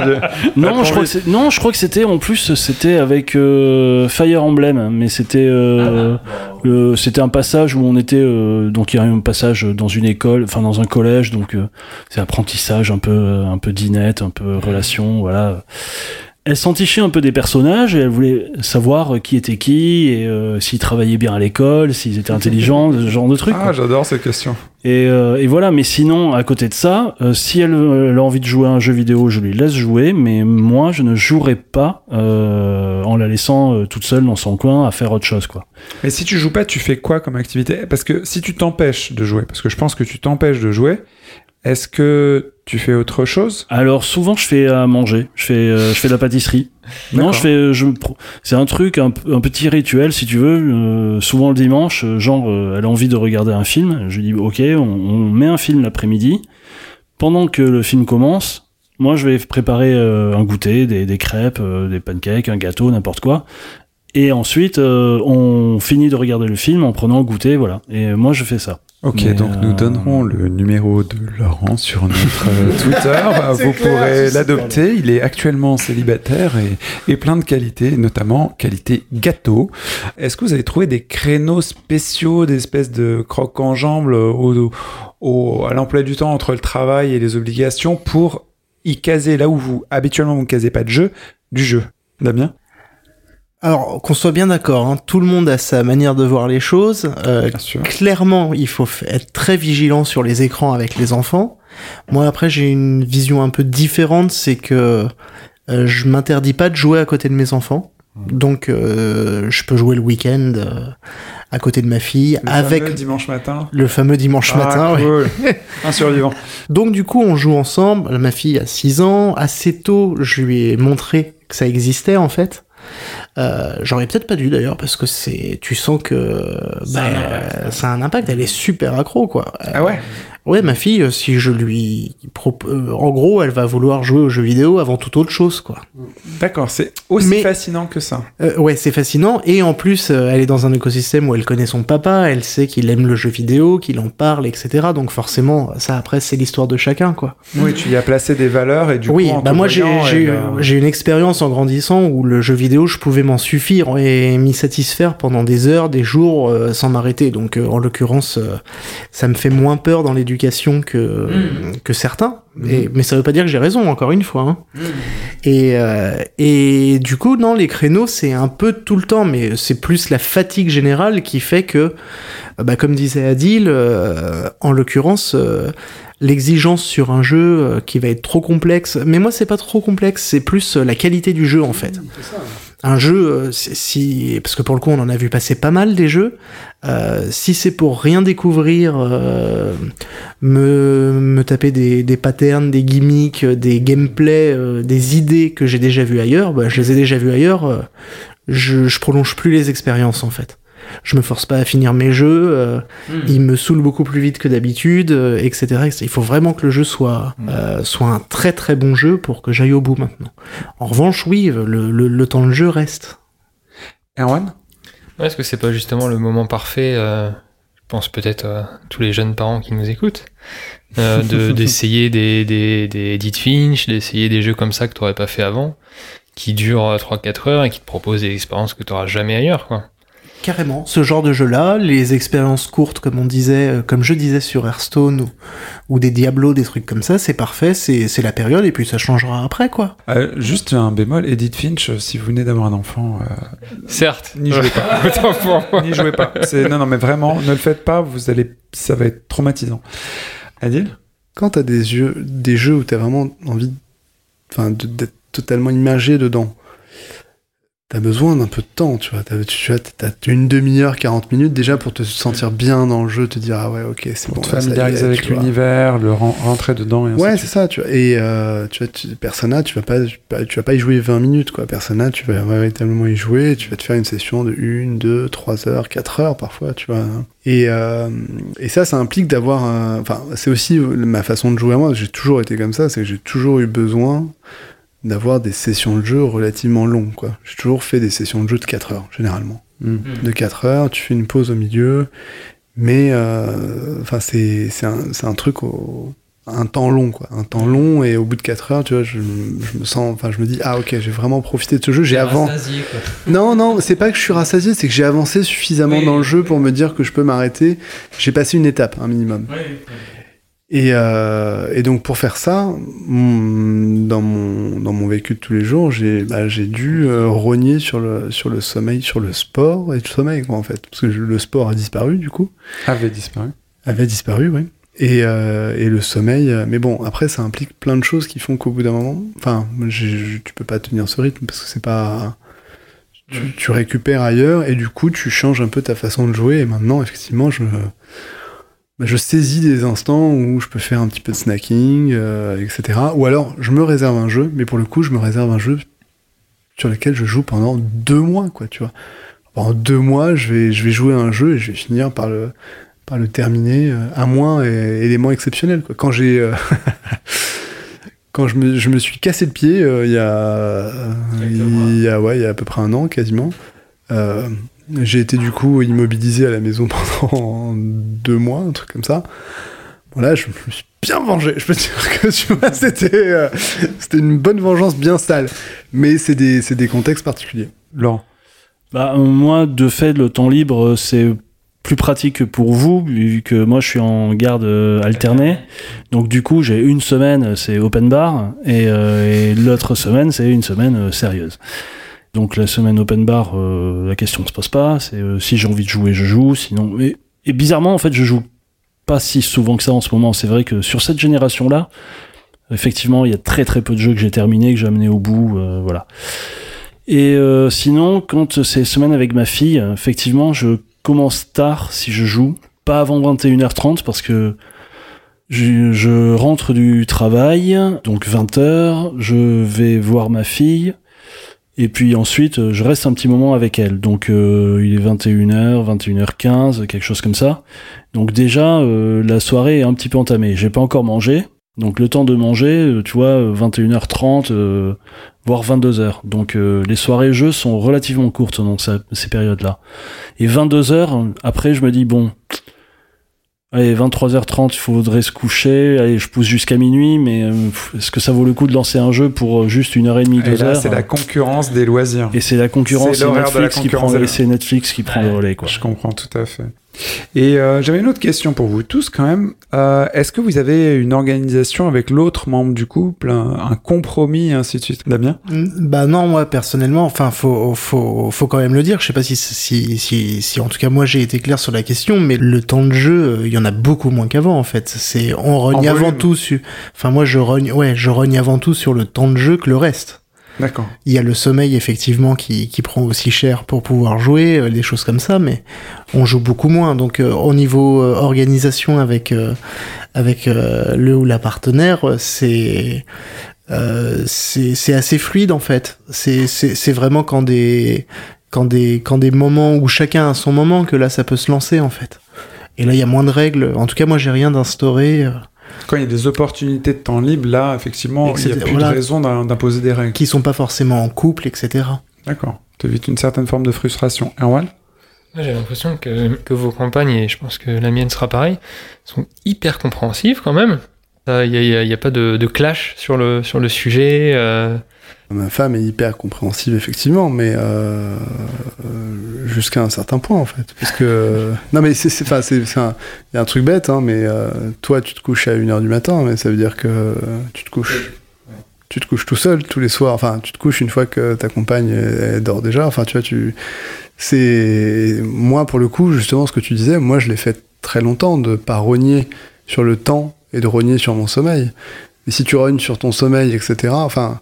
non, je crois que non, je crois que c'était en plus, c'était avec euh, Fire Emblem, mais c'était, euh, euh, c'était un passage où on était, euh, donc il y a eu un passage dans une école, enfin dans un collège, donc euh, c'est apprentissage un peu, un peu dinette, un peu relation, voilà. Elle s'entichait un peu des personnages et elle voulait savoir qui était qui et euh, s'ils travaillaient bien à l'école, s'ils étaient intelligents, [LAUGHS] ce genre de trucs. Ah j'adore cette question. Et, euh, et voilà, mais sinon, à côté de ça, euh, si elle, euh, elle a envie de jouer à un jeu vidéo, je lui laisse jouer, mais moi, je ne jouerai pas euh, en la laissant euh, toute seule dans son coin à faire autre chose, quoi. Mais si tu joues pas tu fais quoi comme activité? Parce que si tu t'empêches de jouer parce que je pense que tu t'empêches de jouer est-ce que tu fais autre chose? Alors souvent, je fais à manger, je fais, euh, je fais de la pâtisserie. Non, je fais, je, me pro- c'est un truc, un, petit rituel, si tu veux. euh, souvent le dimanche, euh, genre, euh, elle a envie de regarder un film. Je lui dis, ok, on, on met un film l'après-midi. Pendant que le film commence, moi, je vais préparer euh, un goûter, des, des crêpes, euh, des pancakes, un gâteau, n'importe quoi. Et ensuite, euh, on finit de regarder le film en prenant le goûter, voilà. Et moi, je fais ça. Ok, Mais, donc nous euh, donnerons le numéro de Laurent sur notre euh, [LAUGHS] Twitter. Vous pourrez l'adopter. Il est actuellement célibataire et, et plein de qualités, notamment qualité gâteau. Est-ce que vous avez trouvé des créneaux spéciaux, des espèces de crocs en jambes au, au- à l'emploi du temps entre le travail et les obligations pour y caser là où vous habituellement vous ne casez pas de jeu, du jeu? Damien? Alors, qu'on soit bien d'accord, hein, tout le monde a sa manière de voir les choses. Euh, Bien sûr. clairement, il faut être très vigilant sur les écrans avec les enfants. Moi, après, j'ai une vision un peu différente, c'est que euh, je m'interdis pas de jouer à côté de mes enfants. Donc, euh, je peux jouer le week-end euh, à côté de ma fille, Le avec fameux dimanche matin. le fameux dimanche matin. Ah, ouais. cool. [LAUGHS] Un survivant. Donc du coup, on joue ensemble. Ma fille a 6 ans. Assez tôt, je lui ai montré que ça existait en fait. Euh, J'aurais peut-être pas dû d'ailleurs parce que c'est, tu sens que bah, ça a un impact. Elle est super accro quoi. Ah ouais? Ouais, ma fille, euh, si je lui propose, en gros, elle va vouloir jouer aux jeux vidéo avant toute autre chose quoi. D'accord, c'est aussi Mais- fascinant que ça. Euh, ouais, c'est fascinant. Et en plus, euh, elle est dans un écosystème où elle connaît son papa, elle sait qu'il aime le jeu vidéo, qu'il en parle, etc. Donc forcément, ça après, c'est l'histoire de chacun quoi. Oui, tu y as placé des valeurs et du oui, coup. en bah moi j'ai j'ai euh, j'ai une expérience en grandissant où le jeu vidéo je pouvais m'en suffire et m'y satisfaire pendant des heures, des jours euh, sans m'arrêter. Donc euh, en l'occurrence, euh, ça me fait moins peur dans l'éducation que que certains. Et, mais ça veut pas dire que j'ai raison, encore une fois. hein. Et, euh, et du coup, non, les créneaux, c'est un peu tout le temps, mais c'est plus la fatigue générale qui fait que, bah, comme disait Adil, euh, en l'occurrence, euh, l'exigence sur un jeu qui va être trop complexe. Mais moi, c'est pas trop complexe, c'est plus la qualité du jeu en fait. Un jeu, euh, si parce que pour le coup, on en a vu passer pas mal des jeux. euh, si c'est pour rien découvrir, euh, me, taper des, des patterns, des gimmicks, des gameplays, des idées que j'ai déjà vues ailleurs, bah, je les ai déjà vues ailleurs. je, je prolonge plus les expériences en fait. Je me force pas à finir mes jeux. euh, il me saoule beaucoup plus vite que d'habitude, euh, etc., etc. Il faut vraiment que le jeu soit, euh, soit un très très bon jeu pour que j'aille au bout maintenant. En revanche, oui, le, le, le temps de jeu reste. Erwan? Ouais, Est-ce que c'est pas justement le moment parfait euh, pense peut-être à tous les jeunes parents qui nous écoutent, euh, de- [LAUGHS] d'essayer des, des, des Edith Finch, d'essayer des jeux comme ça que tu n'aurais pas fait avant, qui durent 3-4 heures et qui te proposent des expériences que tu n'auras jamais ailleurs. Quoi. Carrément, ce genre de jeu-là, les expériences courtes, comme on disait, euh, comme je disais sur Hearthstone ou, ou des Diablo, des trucs comme ça, c'est parfait, c'est c'est la période et puis ça changera après, quoi. Euh, juste un bémol, Edith Finch, euh, si vous venez d'avoir un enfant, euh, Certes, N'y jouez pas. [LAUGHS] [LAUGHS] N'y jouez pas. C'est- Non, non, mais vraiment, ne le faites pas, vous allez, ça va être traumatisant. Adil? Quand t'as des jeux, des jeux où t'as vraiment envie, enfin, de- d'être totalement immergé dedans, t'as besoin d'un peu de temps, tu vois. T'as, tu vois, t'as une demi-heure, 40 minutes déjà pour te sentir bien dans le jeu, te dire ah ouais, ok, c'est Pour bon. te familiariser avec l'univers, le ren- rentrer dedans et Ouais, c'est ça, tu vois. Et euh, tu vois, tu, Persona, tu vas pas, tu vas- pas y jouer 20 minutes, quoi. Persona, tu vas véritablement y jouer, tu vas te faire une session de 1, 2, 3 heures, 4 heures parfois, tu vois. Et, euh, et ça, ça implique d'avoir. Enfin, c'est aussi ma façon de jouer à moi, j'ai toujours été comme ça, c'est que j'ai toujours eu besoin d'avoir des sessions de jeu relativement longues, quoi. J'ai toujours fait des sessions de jeu de 4 heures, généralement Mm. de 4 heures, tu fais une pause au milieu, mais euh, enfin c'est c'est un, c'est un truc au un temps long quoi, un temps long et au bout de 4 heures, tu vois, je, je me sens enfin je me dis ah OK, j'ai vraiment profité de ce jeu, j'ai avancé. [LAUGHS] Non non, c'est pas que je suis rassasié, c'est que j'ai avancé suffisamment Oui. dans le jeu pour me dire que je peux m'arrêter. J'ai passé une étape un minimum. Et, euh, et donc pour faire ça, dans mon, dans mon vécu de tous les jours, j'ai bah, j'ai dû euh, rogner sur le, sur le sommeil, sur le sport et le sommeil, quoi, en fait. Parce que je- le sport a disparu, du coup. Avait disparu. Avait disparu, oui. Et, euh, et le sommeil, euh, mais bon, après, ça implique plein de choses qui font qu'au bout d'un moment, enfin, tu peux pas tenir ce rythme parce que c'est pas. Tu, tu récupères ailleurs et du coup, tu changes un peu ta façon de jouer. Et maintenant, effectivement, je, bah, je saisis des instants où je peux faire un petit peu de snacking, euh, etc. Ou alors, je me réserve un jeu, mais pour le coup, je me réserve un jeu sur lequel je joue pendant deux mois, quoi, tu vois. Pendant deux mois, je vais, je vais jouer à un jeu et je vais finir par le, par le terminer, euh, à moins et- élément exceptionnel, quoi. Quand j'ai... euh, [LAUGHS] Quand je me, je me suis cassé le pied il y a, il y a ouais il y a à peu près un an quasiment, euh, j'ai été du coup immobilisé à la maison [LAUGHS] pendant deux mois, un truc comme ça. Bon là, je me suis bien vengé. Je peux te dire que tu vois, [LAUGHS] c'était euh, c'était une bonne vengeance bien sale. Mais c'est des, c'est des contextes particuliers. Laurent. Bah, moi, de fait, le temps libre, euh, c'est plus pratique pour vous, vu que moi, je suis en garde euh, alternée. [LAUGHS] Donc, du coup, j'ai une semaine, c'est open bar, et, euh, et l'autre semaine, c'est une semaine sérieuse. Donc, la semaine open bar, euh, la question ne se pose pas. C'est euh, si j'ai envie de jouer, je joue. Sinon, et, et bizarrement, en fait, je joue pas si souvent que ça en ce moment. C'est vrai que sur cette génération-là, effectivement, il y a très très peu de jeux que j'ai terminés, que j'ai amenés au bout, euh, voilà. Et euh, sinon, quand c'est semaine avec ma fille, effectivement, je commence tard si je joue, pas avant 21h30 parce que je, je rentre du travail, donc 20h, je vais voir ma fille, et puis ensuite euh, je reste un petit moment avec elle. Donc euh, il est 21h, 21h15, quelque chose comme ça. Donc déjà, euh, la soirée est un petit peu entamée. J'ai pas encore mangé, donc le temps de manger, tu vois, euh, 21h30, euh, voire 22h. Donc les soirées jeux sont relativement courtes dans ces périodes-là. Et 22h, après je me dis, bon, allez, 23h30, il faudrait se coucher, allez, je pousse jusqu'à minuit, mais euh, est-ce que ça vaut le coup de lancer un jeu pour euh, juste une heure et demie, Et deux là, heures c'est la concurrence des loisirs. Et c'est la concurrence, C'est de la Netflix, qui prend, c'est Netflix qui prend le relais, quoi. Je comprends tout à fait. Et euh, j'avais une autre question pour vous tous quand même. Euh, Est-ce que vous avez une organisation avec l'autre membre du couple, un, un compromis et ainsi de suite Damien? Mm, Bah non, moi personnellement, enfin faut faut faut quand même le dire. Je sais pas si si si si en tout cas moi j'ai été clair sur la question, mais le temps de jeu, euh, il y en a beaucoup moins qu'avant en fait. C'est on rogne avant tout sur. Enfin moi je rogne ouais je rogne avant tout sur le temps de jeu que le reste. D'accord. Il y a le sommeil effectivement qui, qui prend aussi cher pour pouvoir jouer, euh, des choses comme ça, mais on joue beaucoup moins. Donc euh, au niveau euh, organisation avec euh, avec euh, le ou la partenaire, euh, c'est c'est assez fluide en fait. C'est vraiment quand des quand des quand des moments où chacun a son moment que là ça peut se lancer en fait. Et là il y a moins de règles. En tout cas moi j'ai rien d'instauré. Euh, Quand il y a des opportunités de temps libre, là, effectivement, il n'y a plus Voilà. de raison d'im- d'imposer des règles. qui sont pas forcément en couple, etc. D'accord. Tu évites une certaine forme de frustration. Erwan? Moi, J'ai l'impression que, que vos campagnes, et je pense que la mienne sera pareil, sont hyper compréhensives quand même. Il n'y a, pas de, de clash sur le, sur le sujet. euh, Ma femme est hyper compréhensive, effectivement, mais euh, euh, jusqu'à un certain point, en fait. Parce que. [LAUGHS] Non, mais c'est. un- Il y a un truc bête, hein, mais euh, toi, tu te couches à 1h du matin, mais ça veut dire que tu te couches. Tu te couches tout seul tous les soirs. Enfin, tu te couches une fois que ta compagne elle, elle dort déjà. Enfin, tu vois, tu. C'est. Moi, pour le coup, justement, ce que tu disais, moi, je l'ai fait très longtemps de pas rogner sur le temps et de rogner sur mon sommeil. Et si tu rognes sur ton sommeil, etc., enfin,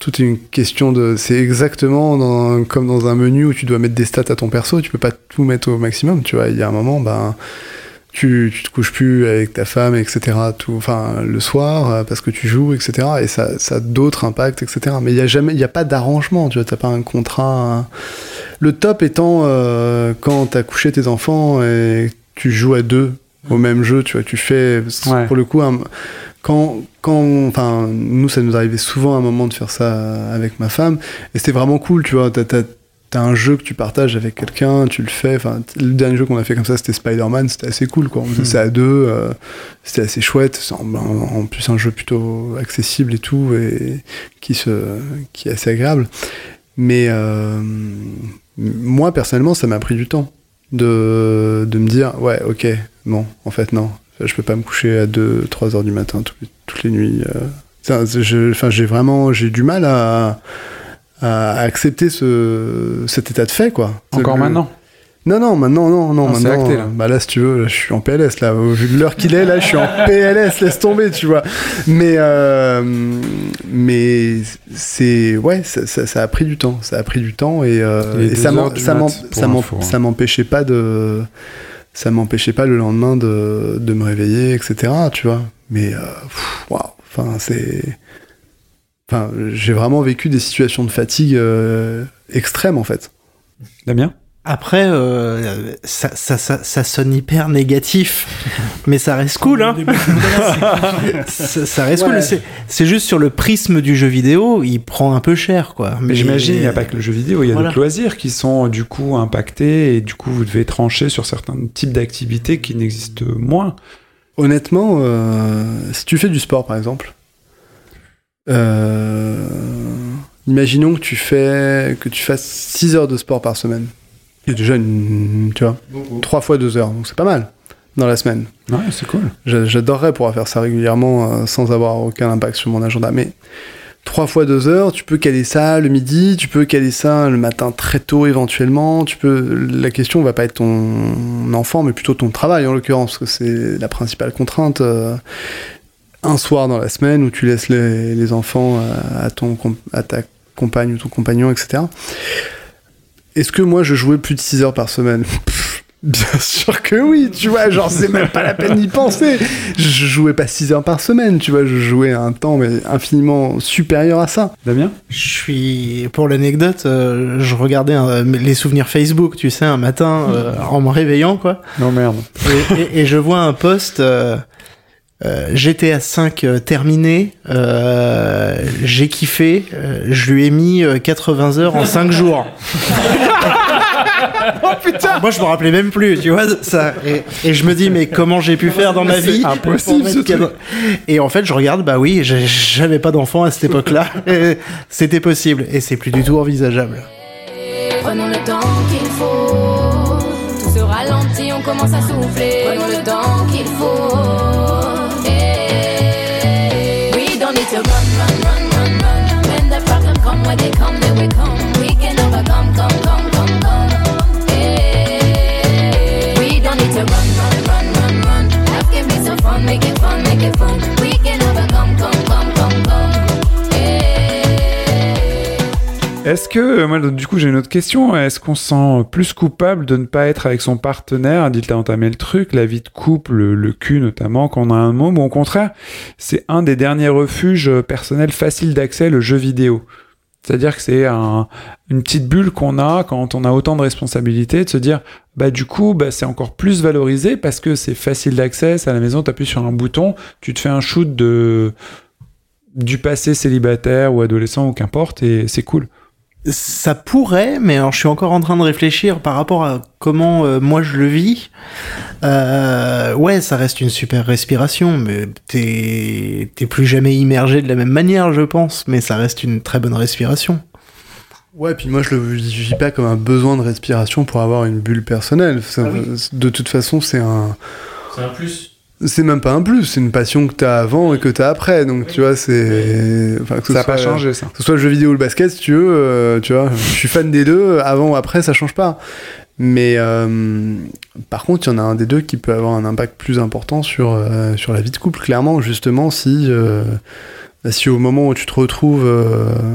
tout est une question de. C'est exactement dans- comme dans un menu où tu dois mettre des stats à ton perso, tu peux pas tout mettre au maximum, tu vois. Il y a un moment, ben. Tu, tu te couches plus avec ta femme, etc. Tout, enfin, le soir, euh, parce que tu joues, etc. Et ça, ça a d'autres impacts, etc. Mais il y a jamais, il a pas d'arrangement, tu vois. T'as pas un contrat. un- Le top étant euh, quand t'as couché tes enfants et tu joues à deux au même jeu, tu vois. Tu fais, Ouais. pour le coup, un- quand, quand, enfin, nous, ça nous arrivait souvent à un moment de faire ça avec ma femme, et c'était vraiment cool, tu vois. T'as, t'as, t'as un jeu que tu partages avec quelqu'un, tu le fais. Enfin, le dernier jeu qu'on a fait comme ça, c'était Spider-Man, c'était assez cool, quoi. On faisait ça à deux, euh, c'était assez chouette. C'est en, en- en plus un jeu plutôt accessible et tout, et qui se, qui est assez agréable. Mais euh, moi, personnellement, ça m'a pris du temps de, de me dire, ouais, ok, bon, en fait, non, je peux pas me coucher à 2, 3 heures du matin toutes, toutes les nuits. euh. Enfin, j'ai vraiment, j'ai du mal à, à accepter ce, cet état de fait, quoi. Encore Le- maintenant? non, non, maintenant, non, non, Ah, c'est maintenant. acté, là. euh, Bah là, si tu veux, là, je suis en PLS, là. Au vu de l'heure qu'il est, là, je suis en PLS, laisse tomber, tu vois. Mais, euh, mais c'est, ouais, ça, ça, ça a pris du temps. Ça a pris du temps et, euh, et ça hein. ça m'empêchait pas de, ça m'empêchait pas le lendemain de, de me réveiller, etc., tu vois. Mais, euh, waouh, enfin, c'est, enfin, j'ai vraiment vécu des situations de fatigue euh, extrêmes, en fait. Damien? Après, euh, ça, ça, ça, ça sonne hyper négatif, [LAUGHS] mais ça reste cool, hein. [LAUGHS] ça, ça reste Ouais. cool. C'est- C'est juste sur le prisme du jeu vidéo, il prend un peu cher, quoi. Mais j'imagine, il n'y a pas que le jeu vidéo, il y a Voilà. d'autres loisirs qui sont du coup impactés et du coup vous devez trancher sur certains types d'activités qui n'existent moins. Honnêtement, euh, si tu fais du sport par exemple, euh, imaginons que tu fais que tu fasses 6 heures de sport par semaine. C'est déjà une, tu vois, 3 fois 2 heures, donc c'est pas mal dans la semaine. Ouais, c'est cool. J'a- J'adorerais pouvoir faire ça régulièrement euh, sans avoir aucun impact sur mon agenda. Mais 3 fois 2 heures, tu peux caler ça le midi, tu peux caler ça le matin très tôt éventuellement. Tu peux. La question va pas être ton enfant, mais plutôt ton travail en l'occurrence, parce que c'est la principale contrainte. euh, un soir dans la semaine où tu laisses les, les enfants euh, à, ton, à ta compagne ou ton compagnon, etc. Est-ce que moi je jouais plus de 6 heures par semaine? Pff, Bien sûr que oui, tu vois, genre c'est même pas la peine d'y penser. Je jouais pas 6 heures par semaine, tu vois, je jouais à un temps mais infiniment supérieur à ça. Damien? Je suis, pour l'anecdote, euh, je regardais euh, les souvenirs Facebook, tu sais, un matin, euh, en me réveillant, quoi. Non merde. et, et- et je vois un post euh, euh, GTA 5 euh, terminé, euh, j'ai kiffé, euh, je lui ai mis euh, 80 heures en 5 jours. [LAUGHS] oh putain Moi je me rappelais même plus, tu vois ça. Et, et je me dis mais comment j'ai pu faire dans ma vie impossible, ce truc. Et en fait je regarde, bah oui, j'avais pas d'enfant à cette époque-là. [LAUGHS] C'était possible et c'est plus du tout envisageable. Prenons le temps qu'il faut. Tout se ralentit, on commence à souffler. Prenons le temps qu'il faut. Est-ce que, euh, moi du coup j'ai une autre question, est-ce qu'on se sent plus coupable de ne pas être avec son partenaire, dit t'as entamé le truc, la vie de couple, le, le cul notamment, quand on a un môme, ou au contraire, c'est un des derniers refuges euh, personnels faciles d'accès, le jeu vidéo? C'est-à-dire que c'est un- une petite bulle qu'on a quand on a autant de responsabilités, de se dire, bah du coup, bah, c'est encore plus valorisé parce que c'est facile d'accès, à la maison, tu appuies sur un bouton, tu te fais un shoot de du passé célibataire ou adolescent ou qu'importe, et c'est cool. Ça pourrait, mais alors je suis encore en train de réfléchir par rapport à comment euh, moi je le vis. Euh, ouais, ça reste une super respiration, mais t'es t'es plus jamais immergé de la même manière, je pense. Mais ça reste une très bonne respiration. Ouais, puis moi je le vis pas comme un besoin de respiration pour avoir une bulle personnelle. Ça- De toute façon, c'est un. C'est un plus. C'est même pas un plus, c'est une passion que t'as avant et que t'as après. Donc tu vois, c'est. Enfin, Ça n'a pas changé, ça. Que ce soit le jeu vidéo ou le basket, si tu veux, euh, tu vois, je suis fan des deux, avant ou après, ça change pas. Mais euh, par contre, il y en a un des deux qui peut avoir un impact plus important sur, euh, sur la vie de couple, clairement, justement, si, bah, si au moment où tu te retrouves.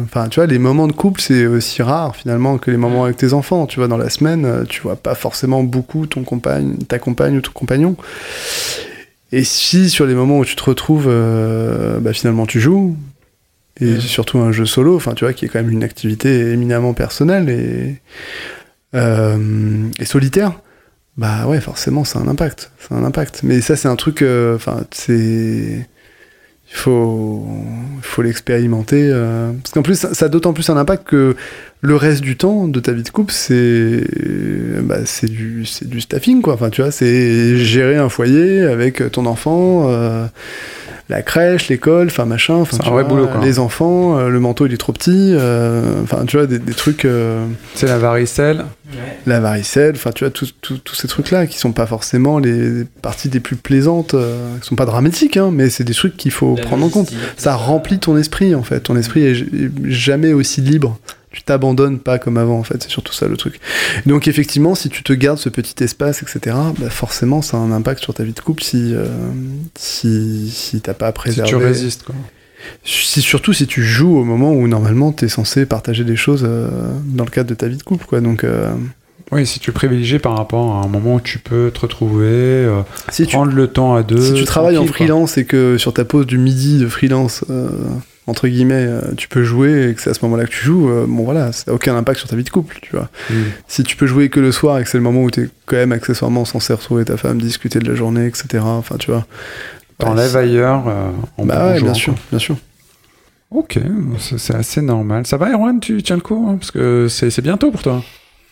Enfin, tu vois, les moments de couple, c'est aussi rare finalement que les moments avec tes enfants. Tu vois, dans la semaine, tu vois pas forcément beaucoup ton compagne, ta compagne ou ton compagnon. Et si sur les moments où tu te retrouves, euh, bah, finalement tu joues, et surtout un jeu solo, enfin tu vois, qui est quand même une activité éminemment personnelle et, euh, et solitaire, bah ouais, forcément, c'est un impact. C'est un impact. Mais ça, c'est un truc, euh, enfin, c'est. Il faut, faut l'expérimenter. parce qu'en plus, ça, ça a d'autant plus un impact que le reste du temps de ta vie de couple, c'est bah, c'est du, c'est du staffing, quoi. Enfin, tu vois, c'est gérer un foyer avec ton enfant, euh, la crèche, l'école, enfin, machin. Enfin, un vrai vois, boulot, quoi. Les enfants, euh, le manteau, il est trop petit. euh, Enfin, tu vois, des, des trucs. euh, C'est la varicelle. la varicelle, enfin tu vois, tous tous- tous ces trucs-là qui sont pas forcément les parties les plus plaisantes, euh, qui sont pas dramatiques, hein, mais c'est des trucs qu'il faut prendre en compte. Ça remplit ton esprit en fait, ton esprit est jamais aussi libre. Tu t'abandonnes pas comme avant en fait, c'est surtout ça le truc. Donc effectivement, si tu te gardes ce petit espace, etc., bah forcément ça a un impact sur ta vie de couple si euh, si, si t'as pas Si préservé. tu résistes, quoi. Si, surtout si tu joues au moment où normalement t'es censé partager des choses euh, dans le cadre de ta vie de couple, quoi. Donc euh, Oui, si tu privilégies par rapport à un moment où tu peux te retrouver, euh, si tu prendre le temps à deux. Si tu travailles en tranquille, quoi. freelance et que sur ta pause du midi de freelance, euh, entre guillemets, euh, tu peux jouer et que c'est à ce moment-là que tu joues, euh, bon voilà, ça n'a aucun impact sur ta vie de couple, tu vois. Mm. Si tu peux jouer que le soir et que c'est le moment où tu es quand même accessoirement censé retrouver ta femme, discuter de la journée, etc., enfin tu vois. T'enlèves ailleurs euh, en Bah ouais, bien sûr, quoi. bien sûr. Ok, c'est assez normal. Ça va, Erwan Tu tiens le coup hein Parce que c'est bientôt pour toi.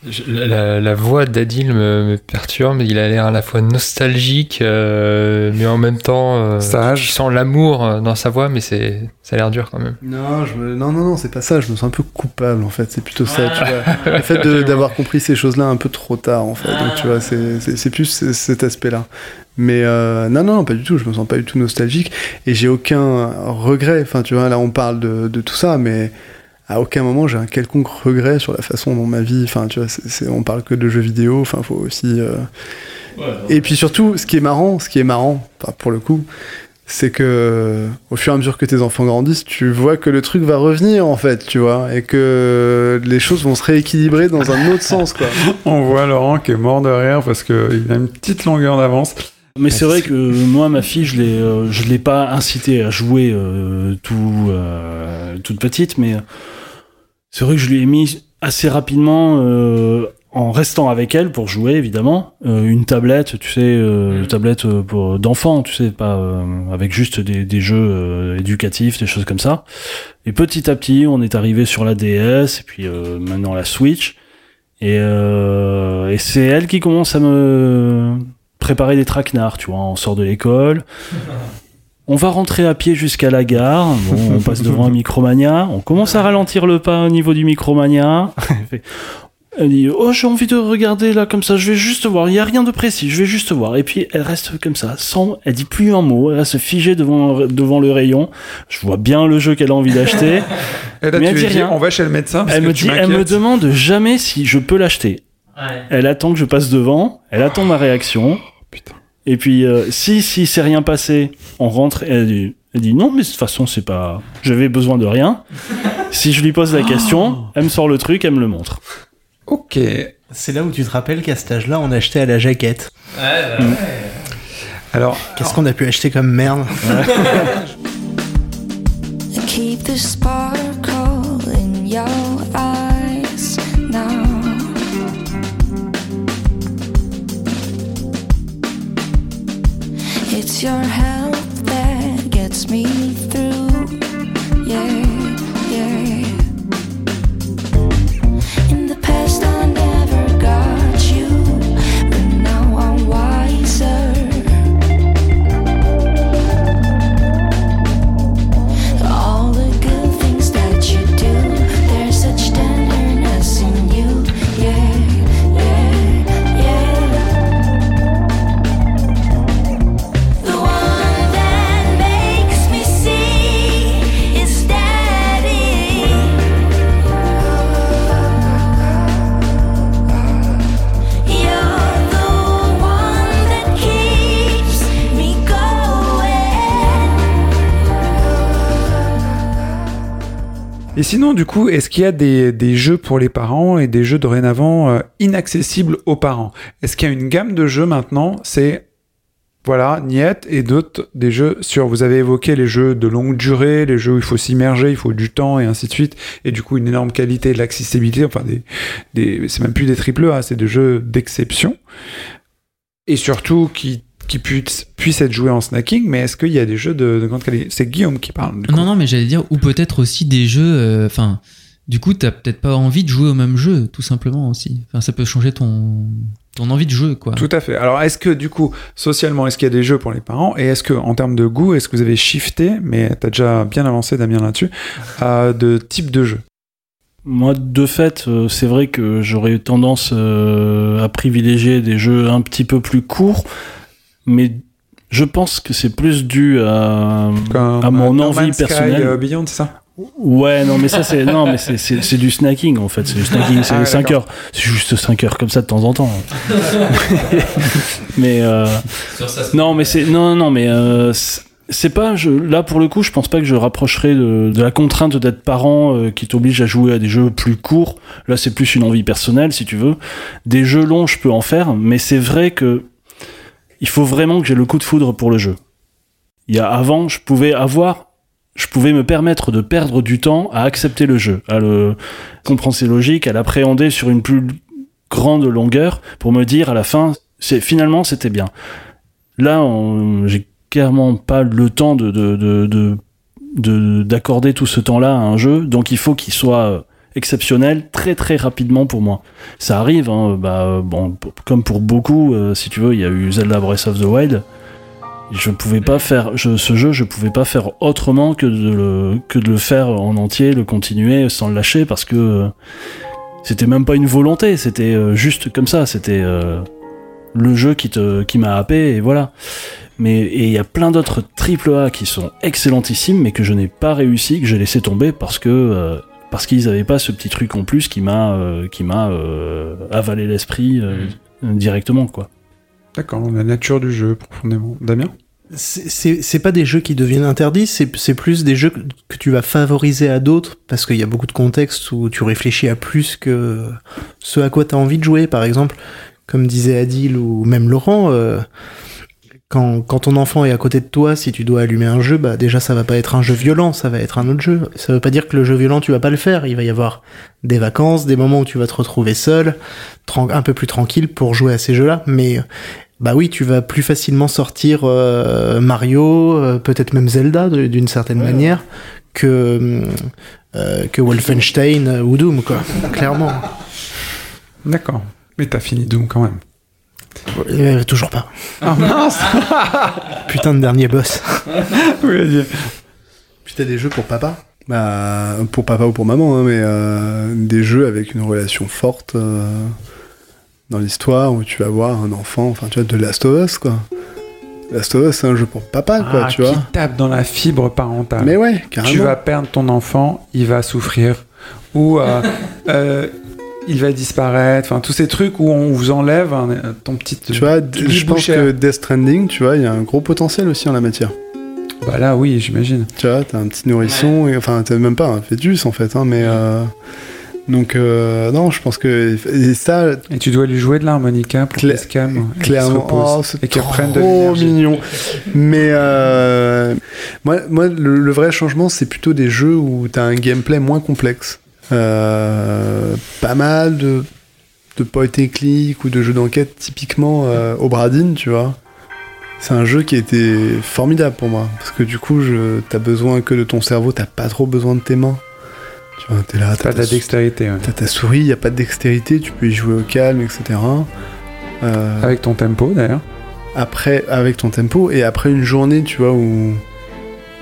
Je- La, la voix d'Adil me, me perturbe, il a l'air à la fois nostalgique, euh, mais en même temps, euh, Sage. tu sens l'amour euh, dans sa voix, mais c'est, ça a l'air dur quand même. Non, je me- non, non, non, c'est pas ça, je me sens un peu coupable en fait, c'est plutôt ça, tu vois. Le fait [LAUGHS] d'avoir compris ces choses-là un peu trop tard en fait, donc tu vois, c'est- c'est plus cet aspect-là. Mais euh, non, non, non, pas du tout, je me sens pas du tout nostalgique et j'ai aucun regret, enfin tu vois, là on parle de, de tout ça, mais à aucun moment j'ai un quelconque regret sur la façon dont ma vie, enfin tu vois, on parle que de jeux vidéo, enfin faut aussi... euh, Et puis surtout, ce qui est marrant, ce qui est marrant, pour le coup, c'est que au fur et à mesure que tes enfants grandissent, tu vois que le truc va revenir en fait, tu vois, et que les choses vont se rééquilibrer dans un autre sens, quoi. [LAUGHS] On voit Laurent qui est mort de rire parce qu'il a une petite longueur d'avance. Mais c'est vrai que moi, ma fille, je l'ai, euh, je l'ai pas incité à jouer euh, tout, euh, toute petite, mais c'est vrai que je lui ai mis assez rapidement, euh, en restant avec elle pour jouer évidemment, euh, une tablette, tu sais, euh, une tablette euh, pour d'enfants, tu sais, pas euh, avec juste des, des jeux euh, éducatifs, des choses comme ça. Et petit à petit, on est arrivé sur la DS et puis euh, maintenant la Switch. Et, euh, et c'est elle qui commence à me préparer des traquenards, tu vois. On sort de l'école. [LAUGHS] On va rentrer à pied jusqu'à la gare. Bon, on passe devant un Micromania. On commence à ralentir le pas au niveau du Micromania. [LAUGHS] Elle dit Oh, j'ai envie de regarder là comme ça, je vais juste voir. Il n'y a rien de précis, je vais juste voir. Et puis elle reste comme ça, sans. Elle dit plus un mot, elle reste figée devant, devant le rayon. Je vois bien le jeu qu'elle a envie d'acheter. Et là, Mais tu elle dit rien. on va chez le médecin parce elle que me tu dit, elle me demande jamais si je peux l'acheter. Elle attend que je passe devant, elle attend ma réaction. putain. Et puis, euh, si, si c'est rien passé, on rentre et elle dit, elle dit non, mais de toute façon, c'est pas. J'avais besoin de rien. si je lui pose la question, elle me sort le truc, elle me le montre. Ok. C'est là où tu te rappelles qu'à cet âge-là, on achetait à la jaquette. Alors, Qu'est-ce qu'on a pu acheter comme merde? [LAUGHS] Keep your help Et sinon, du coup, est-ce qu'il y a des, des jeux pour les parents et des jeux dorénavant euh, inaccessibles aux parents? Est-ce qu'il y a une gamme de jeux maintenant? C'est voilà, Niet et d'autres des jeux sur. Vous avez évoqué les jeux de longue durée, les jeux où il faut s'immerger, il faut du temps et ainsi de suite, et du coup une énorme qualité, de l'accessibilité. Enfin, des, c'est même plus des triple A, c'est des jeux d'exception et surtout qui qui puissent, puissent être joués en snacking, mais est-ce qu'il y a des jeux de, de grande qualité? C'est Guillaume qui parle. du coup. Non, non, mais j'allais dire, ou peut-être aussi des jeux. euh, Enfin, du coup, t'as peut-être pas envie de jouer au même jeu, tout simplement aussi. Enfin, ça peut changer ton, ton envie de jouer, quoi. Tout à fait. Alors, est-ce que du coup, socialement, est-ce qu'il y a des jeux pour les parents? Et est-ce que, en termes de goût, est-ce que vous avez shifté, mais t'as déjà bien avancé, Damien, là-dessus, de type de jeu Moi, de fait, euh, c'est vrai que j'aurais tendance euh, à privilégier des jeux un petit peu plus courts, mais je pense que c'est plus dû à, Comme à mon No envie personnelle. euh, Beyond, c'est ça Ouais, non, mais ça, c'est [LAUGHS] non, mais c'est- c'est c'est du snacking en fait. C'est du snacking, c'est Ah ouais, 5 heures. C'est juste 5 heures comme ça de temps en temps. [LAUGHS] mais euh, non, mais c'est non, non, mais euh, c'est- c'est pas je, là pour le coup. Je pense pas que je rapprocherai de, de la contrainte d'être parent euh, qui t'oblige à jouer à des jeux plus courts. Là, c'est plus une envie personnelle, si tu veux. Des jeux longs, je peux en faire, mais c'est vrai que il faut vraiment que j'ai le coup de foudre pour le jeu. Il y a avant, je pouvais avoir je pouvais me permettre de perdre du temps à accepter le jeu, à le comprendre ses logiques, à l'appréhender sur une plus grande longueur pour me dire à la fin, c'est finalement c'était bien. Là, j'ai clairement pas le temps de de- de- de- de- d'accorder tout ce temps-là à un jeu, donc il faut qu'il soit exceptionnel très très rapidement pour moi. Ça arrive, hein, bah, bon, comme pour beaucoup, euh, si tu veux, il y a eu Zelda Breath of the Wild. Je pouvais pas faire je, ce jeu, je pouvais pas faire autrement que de le que de le faire en entier, le continuer sans le lâcher parce que euh, c'était même pas une volonté, c'était euh, juste comme ça, c'était euh, le jeu qui te qui m'a happé et voilà. Mais et il y a plein d'autres triple A qui sont excellentissimes mais que je n'ai pas réussi, que j'ai laissé tomber parce que parce qu'ils avaient pas ce petit truc en plus qui m'a euh, qui m'a euh, avalé l'esprit euh, directement quoi. D'accord, la nature du jeu, profondément. Damien C'est- pas des jeux qui deviennent interdits, c'est c'est plus des jeux que, que tu vas favoriser à d'autres, parce qu'il y a beaucoup de contextes où tu réfléchis à plus que ce à quoi tu as envie de jouer. Par exemple, comme disait Adil ou même Laurent, euh, quand, quand ton enfant est à côté de toi, si tu dois allumer un jeu, bah déjà ça va pas être un jeu violent, ça va être un autre jeu. Ça veut pas dire que le jeu violent tu vas pas le faire, il va y avoir des vacances, des moments où tu vas te retrouver seul, un peu plus tranquille pour jouer à ces jeux-là, mais bah oui, tu vas plus facilement sortir euh, Mario, euh, peut-être même Zelda d'une certaine manière, que, euh, que Wolfenstein ou Doom, quoi. [LAUGHS] Clairement. D'accord. Mais t'as fini Doom quand même. Euh, toujours pas. Ah mince [LAUGHS] Putain de dernier boss. [LAUGHS] Oui, vas-y. Puis t'as des jeux pour papa bah, Pour papa ou pour maman, hein, mais euh, des jeux avec une relation forte euh, dans l'histoire où tu vas voir un enfant, enfin tu vois, de Last of Us quoi. Last of Us c'est un jeu pour papa quoi, Ah, tu qui vois. tape dans la fibre parentale. Mais ouais, carrément. tu vas perdre ton enfant, il va souffrir. Ou euh, [LAUGHS] euh, il va disparaître. Enfin, tous ces trucs où on vous enlève ton petit. Tu vois, petit je pense que Death Stranding, tu vois, il y a un gros potentiel aussi en la matière. Bah là, oui, j'imagine. Tu vois, t'as un petit nourrisson, et, enfin, t'as même pas un fœtus en fait, hein, mais. euh, donc, euh, non, je pense que. Et ça, Et tu dois lui jouer de l'harmonica pour qu'il se calme. et qu'il se clairement, oh, c'est et qu'il reprenne de trop l'énergie. mignon. Mais euh, moi, moi le, le vrai changement, c'est plutôt des jeux où t'as un gameplay moins complexe. Euh, pas mal de, de point and click ou de jeux d'enquête, typiquement euh, Obradine, tu vois. C'est un jeu qui a été formidable pour moi. Parce que du coup, je, t'as besoin que de ton cerveau, t'as pas trop besoin de tes mains. Tu vois, t'es là, t'as Pas de ta la dextérité. ouais. T'as ta souris, il a pas de dextérité, tu peux y jouer au calme, etc. Euh, Avec ton tempo d'ailleurs. après, avec ton tempo, et après une journée, tu vois, où,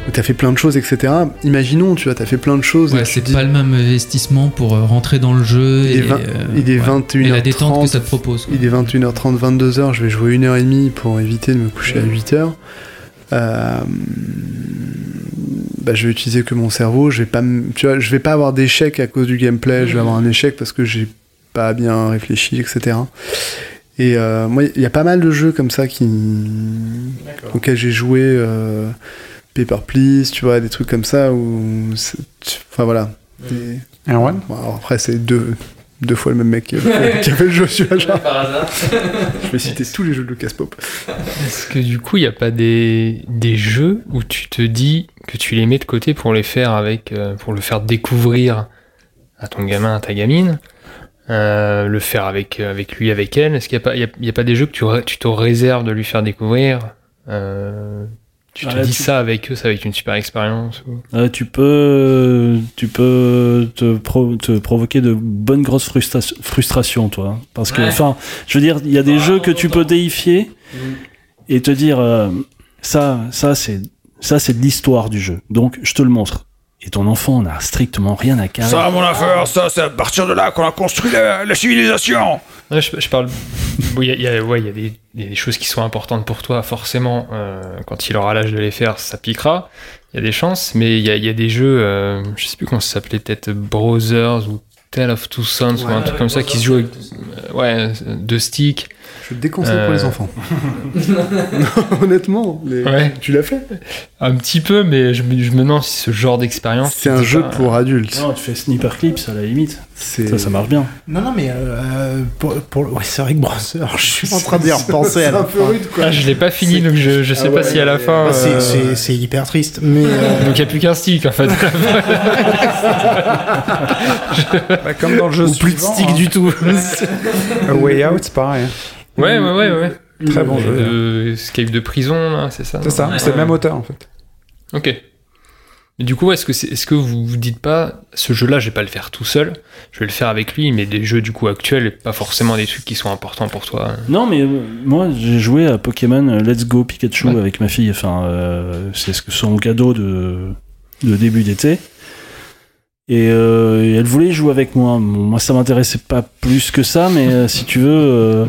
où t'as fait plein de choses, etc. Imaginons, tu vois, t'as fait plein de choses. Ouais, c'est dis, pas le même investissement pour euh, rentrer dans le jeu Il est et, vingt- euh, il est ouais. 21h30. et la détente que ça te propose. quoi. Il est 21h30, 22h, je vais jouer une heure et demie pour éviter de me coucher à 8h. Euh, bah, je vais utiliser que mon cerveau, je vais pas, m- tu vois, je vais pas avoir d'échec à cause du gameplay, je vais avoir un échec parce que j'ai pas bien réfléchi, etc. Et euh, moi, il y a pas mal de jeux comme ça qui, auxquels j'ai joué, euh, Paper Please, tu vois, des trucs comme ça où, c'est- enfin voilà, Et- Erwan? Bon, alors après, c'est deux, deux fois le même mec qui a fait, qui a fait le jeu, celui-là, genre. Par hasard. Je vais citer tous les jeux de Lucas Pop. Est-ce que du coup, il n'y a pas des, des jeux où tu te dis que tu les mets de côté pour les faire avec, euh, pour le faire découvrir à ton gamin, à ta gamine, euh, le faire avec, avec lui, avec elle? Est-ce qu'il n'y a, pas- il y a, il y a pas des jeux que tu, tu te réserves de lui faire découvrir euh, Tu te Ouais, dis tu- ça avec eux, ça va être une super expérience ou- Euh, tu peux, tu peux te, pro- te provoquer de bonnes grosses frustra- frustrations, toi. Parce que, Ouais. enfin, je veux dire, il y a des Ah, jeux que tu peux déifier et te dire, euh, ça, ça, c'est, ça, c'est de l'histoire du jeu. Donc, je te le montre. Et ton enfant n'a strictement rien à carrer. mon affaire, ça, c'est à partir de là qu'on a construit la, la civilisation. Ouais, je, je parle. Il y a, il y a- ouais, il y a des, choses qui sont importantes pour toi, forcément. euh, quand il aura l'âge de les faire, ça piquera. Il y a des chances, mais il y a, il y a des jeux, euh, je sais plus comment ça s'appelait, peut-être Brothers ou Tale of Two Sons ou un truc comme ça qui se joue avec euh, ouais, deux sticks. Je déconseille pour Euh. les enfants. [LAUGHS] Non, honnêtement, mais Ouais. tu l'as fait. Un petit peu, mais je me, je me demande si ce genre d'expérience. C'est un jeu pas- pour adultes. Non, tu fais Sniper Clips à la limite. Ça, ça marche bien. Non, non, mais euh, pour, pour- ouais, c'est vrai que Brother, [LAUGHS] je suis en train d'y repenser à C'est la un peu fin. rude, quoi. Ah, je l'ai pas fini, donc je, je sais Ah pas ouais, si à la fin. Bah, c'est- euh, c'est c'est hyper triste, mais euh, [LAUGHS] Donc il n'y a plus qu'un stick en fait. Bah, comme dans le jeu ou plus de suivant, stick hein. du tout. A Way Out, c'est pareil. Ouais, ouais, ouais, ouais. Très bon jeu. de Escape de prison, là, c'est ça C'est ça, Ouais. c'est le même auteur en fait. Ok. Et du coup, est-ce que, c'est, est-ce que vous vous dites pas, ce jeu-là, je vais pas le faire tout seul, je vais le faire avec lui, mais des jeux du coup actuels et pas forcément des trucs qui sont importants pour toi Non, mais euh, moi, j'ai joué à Pokémon euh, Let's Go Pikachu Ouais. avec ma fille. Enfin, euh, c'est ce que son cadeau de, de début d'été. Et, euh, et elle voulait jouer avec moi. Bon, moi, ça m'intéressait pas plus que ça, mais euh, si tu veux.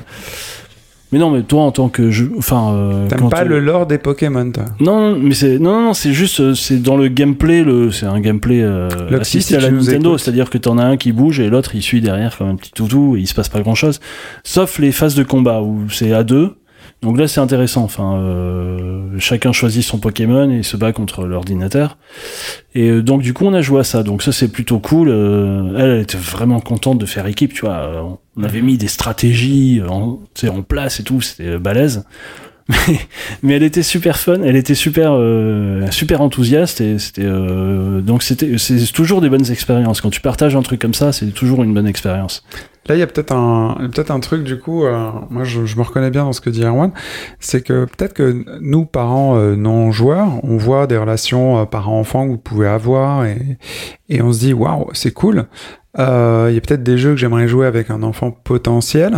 Mais non, mais toi, en tant que jeu. Enfin. euh, T'aimes pas tu- le lore des Pokémon, toi? Non, mais c'est non, non, c'est juste euh, c'est dans le gameplay le c'est un gameplay euh, assisté si à la Nintendo, c'est-à-dire que t'en as un qui bouge et l'autre il suit derrière comme un petit toutou et il se passe pas grand-chose, sauf les phases de combat où c'est à deux. Donc là c'est intéressant. Enfin, euh, chacun choisit son Pokémon et se bat contre l'ordinateur. Et euh, donc du coup on a joué à ça. Donc ça c'est plutôt cool. Euh, elle, elle était vraiment contente de faire équipe. Tu vois, Euh, on avait mis des stratégies en, tu sais, en place et tout. C'était euh, balèze. [LAUGHS] Mais, mais elle était super fun, elle était super euh, super enthousiaste et c'était euh, donc c'était c'est toujours des bonnes expériences quand tu partages un truc comme ça, c'est toujours une bonne expérience. Là, il y a peut-être un, peut-être un truc, du coup, euh, moi je, je me reconnais bien dans ce que dit Erwan, c'est que peut-être que nous, parents euh, non-joueurs, on voit des relations euh, parents-enfants que vous pouvez avoir et, et on se dit, waouh, c'est cool. Euh, Il y a peut-être des jeux que j'aimerais jouer avec un enfant potentiel.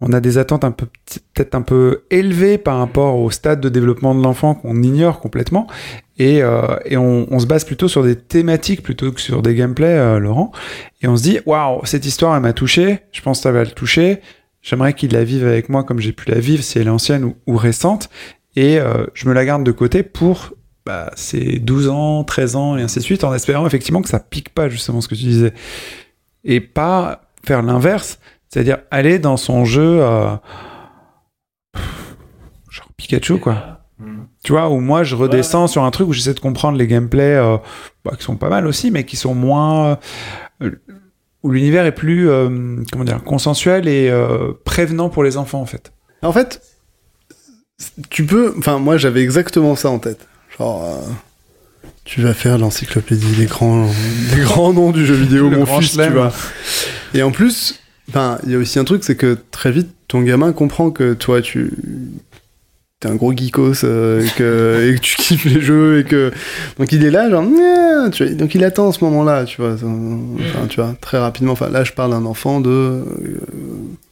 On a des attentes un peu, peut-être un peu élevées par rapport au stade de développement de l'enfant qu'on ignore complètement. Et, euh, on, se base plutôt sur des thématiques plutôt que sur des gameplays, euh, Laurent. Et on se dit, waouh, cette histoire, elle m'a touché. Je pense que ça va le toucher. J'aimerais qu'il la vive avec moi comme j'ai pu la vivre, si elle est ancienne ou, récente. Et euh, je me la garde de côté pour bah, ces 12 ans, 13 ans et ainsi de suite, en espérant effectivement que ça pique pas, justement, ce que tu disais. Et pas faire l'inverse, c'est-à-dire aller dans son jeu, euh, genre Pikachu, quoi. Tu vois, où moi je redescends sur un truc où j'essaie de comprendre les gameplays euh, bah, qui sont pas mal aussi, mais qui sont moins. euh, où l'univers est plus, euh, comment dire, consensuel et euh, prévenant pour les enfants, en fait. En fait, tu peux. Enfin, moi, j'avais exactement ça en tête. Genre, euh, tu vas faire l'encyclopédie des grands, [LAUGHS] des grands noms du jeu vidéo, Le mon grand fils, tu vois. Et en plus, enfin, il y a aussi un truc, c'est que très vite, ton gamin comprend que toi, tu t'es un gros geekos euh, et, que, et que tu kiffes les jeux et que donc il est là genre tu vois, donc il attend ce moment-là tu vois enfin tu vois très rapidement enfin là je parle d'un enfant de